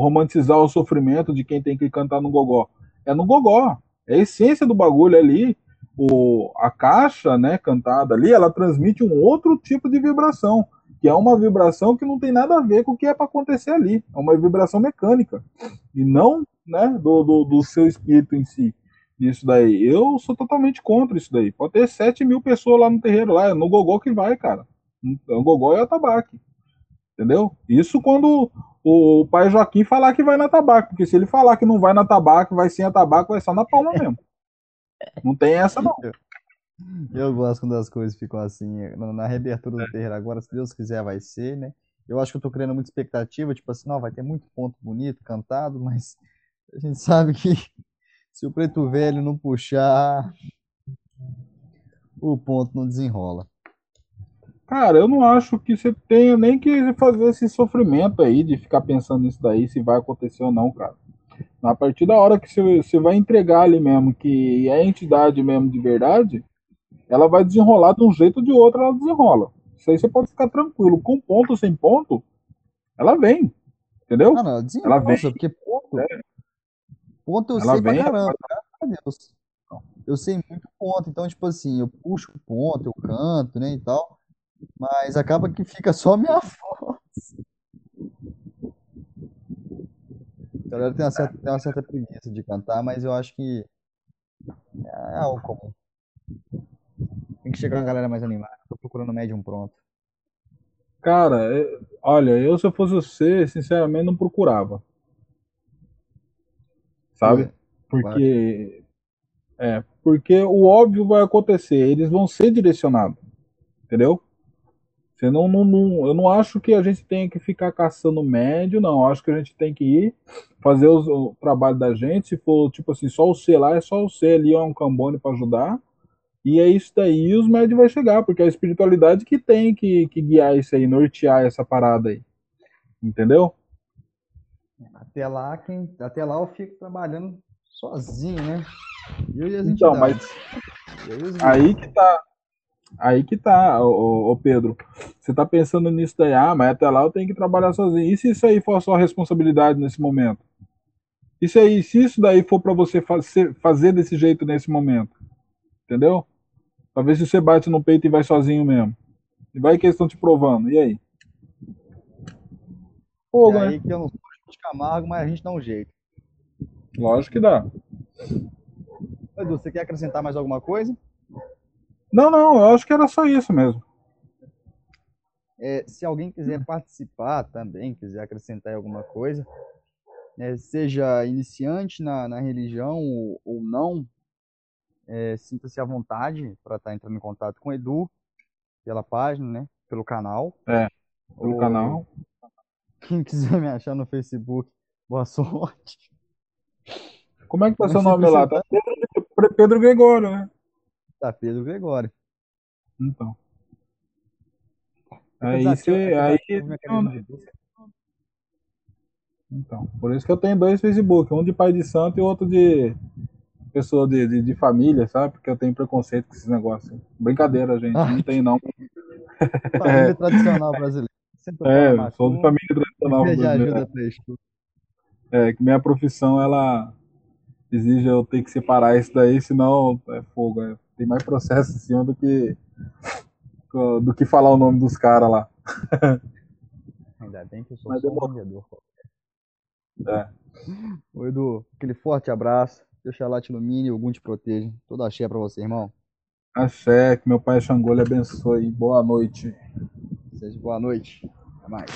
romantizar o sofrimento de quem tem que cantar no gogó. É no gogó. É a essência do bagulho ali o, a caixa né, cantada ali, ela transmite um outro tipo de vibração, que é uma vibração que não tem nada a ver com o que é para acontecer ali. É uma vibração mecânica, e não né, do, do, do seu espírito em si. Isso daí. Eu sou totalmente contra isso daí. Pode ter 7 mil pessoas lá no terreiro, lá, é no gogó que vai, cara. O gogó é o tabaque. Entendeu? Isso quando o pai Joaquim falar que vai na tabaco, porque se ele falar que não vai na tabaco, vai sem a tabaco, vai só na palma mesmo. Não tem essa, não. Eu gosto quando as coisas ficam assim, na reabertura do terreiro agora, se Deus quiser, vai ser, né? Eu acho que eu tô criando muita expectativa, tipo assim, não, vai ter muito ponto bonito, cantado, mas a gente sabe que <laughs> se o preto velho não puxar, o ponto não desenrola. Cara, eu não acho que você tenha nem que fazer esse sofrimento aí de ficar pensando nisso daí, se vai acontecer ou não, cara. A partir da hora que você vai entregar ali mesmo, que é entidade mesmo de verdade, ela vai desenrolar de um jeito ou de outro, ela desenrola. Isso aí você pode ficar tranquilo. Com ponto ou sem ponto, ela vem. Entendeu? Ah, não, ela vem. Porque ponto, é. ponto eu ela sei vem, pra caramba, graças a Deus. Eu sei muito ponto, então, tipo assim, eu puxo ponto, eu canto, né, e tal. Mas acaba que fica só minha <laughs> voz. A galera tem uma, certa, tem uma certa preguiça de cantar, mas eu acho que é algo comum. Tem que chegar uma galera mais animada. Tô procurando médium pronto. Cara, é, olha, eu se eu fosse você, sinceramente não procurava. Sabe? Porque é, porque o óbvio vai acontecer, eles vão ser direcionados. Entendeu? Você não, não, não, eu não acho que a gente tenha que ficar caçando médio, não. Eu acho que a gente tem que ir fazer os, o trabalho da gente. Se for, tipo assim, só o C lá, é só o C ali, é um cambone para ajudar. E é isso daí, e os médios vai chegar, porque é a espiritualidade que tem que, que guiar isso aí, nortear essa parada aí. Entendeu? Até lá, quem, até lá eu fico trabalhando sozinho, né? Eu e as então, mas aí que tá, Aí que tá, ô, ô, Pedro. Você tá pensando nisso daí, ah, mas até lá eu tenho que trabalhar sozinho. E se isso aí for a sua responsabilidade nesse momento? Isso aí, se isso daí for para você fazer, desse jeito nesse momento, entendeu? Ver se você bate no peito e vai sozinho mesmo. E vai que eles estão te provando. E aí? Fogo, e aí né? que eu não sou de Camargo, mas a gente dá um jeito. Lógico que dá. Edu, você quer acrescentar mais alguma coisa? Não, não, eu acho que era só isso mesmo. É, se alguém quiser participar também, quiser acrescentar alguma coisa, é, seja iniciante na, na religião ou, ou não, é, sinta-se à vontade para estar tá entrando em contato com o Edu pela página, né? Pelo canal. É, pelo ou, canal. Quem quiser me achar no Facebook, boa sorte. Como é que tá seu nome lá? Tá Pedro, Pedro Gregório, né? Tá Pedro Gregório. Então. Aí você. Aí, então, por isso que eu tenho dois Facebook, um de pai de santo e outro de pessoa de, de, de família, sabe? Porque eu tenho preconceito com esses negócios. Brincadeira, gente, não <laughs> tem não. Família é. tradicional brasileira. É, sou de família tradicional brasileira. É, que minha profissão, ela exige eu ter que separar isso daí, senão é fogo, é tem mais processo em cima do que do que falar o nome dos caras lá. Ainda bem que eu sou Mas só um vendedor. É. Oi, Edu, aquele forte abraço. Deus lá te ilumine e algum te proteja. Toda axé pra você, irmão. Axé, que meu pai Xangô lhe abençoe. Boa noite. Seja boa noite. Até mais.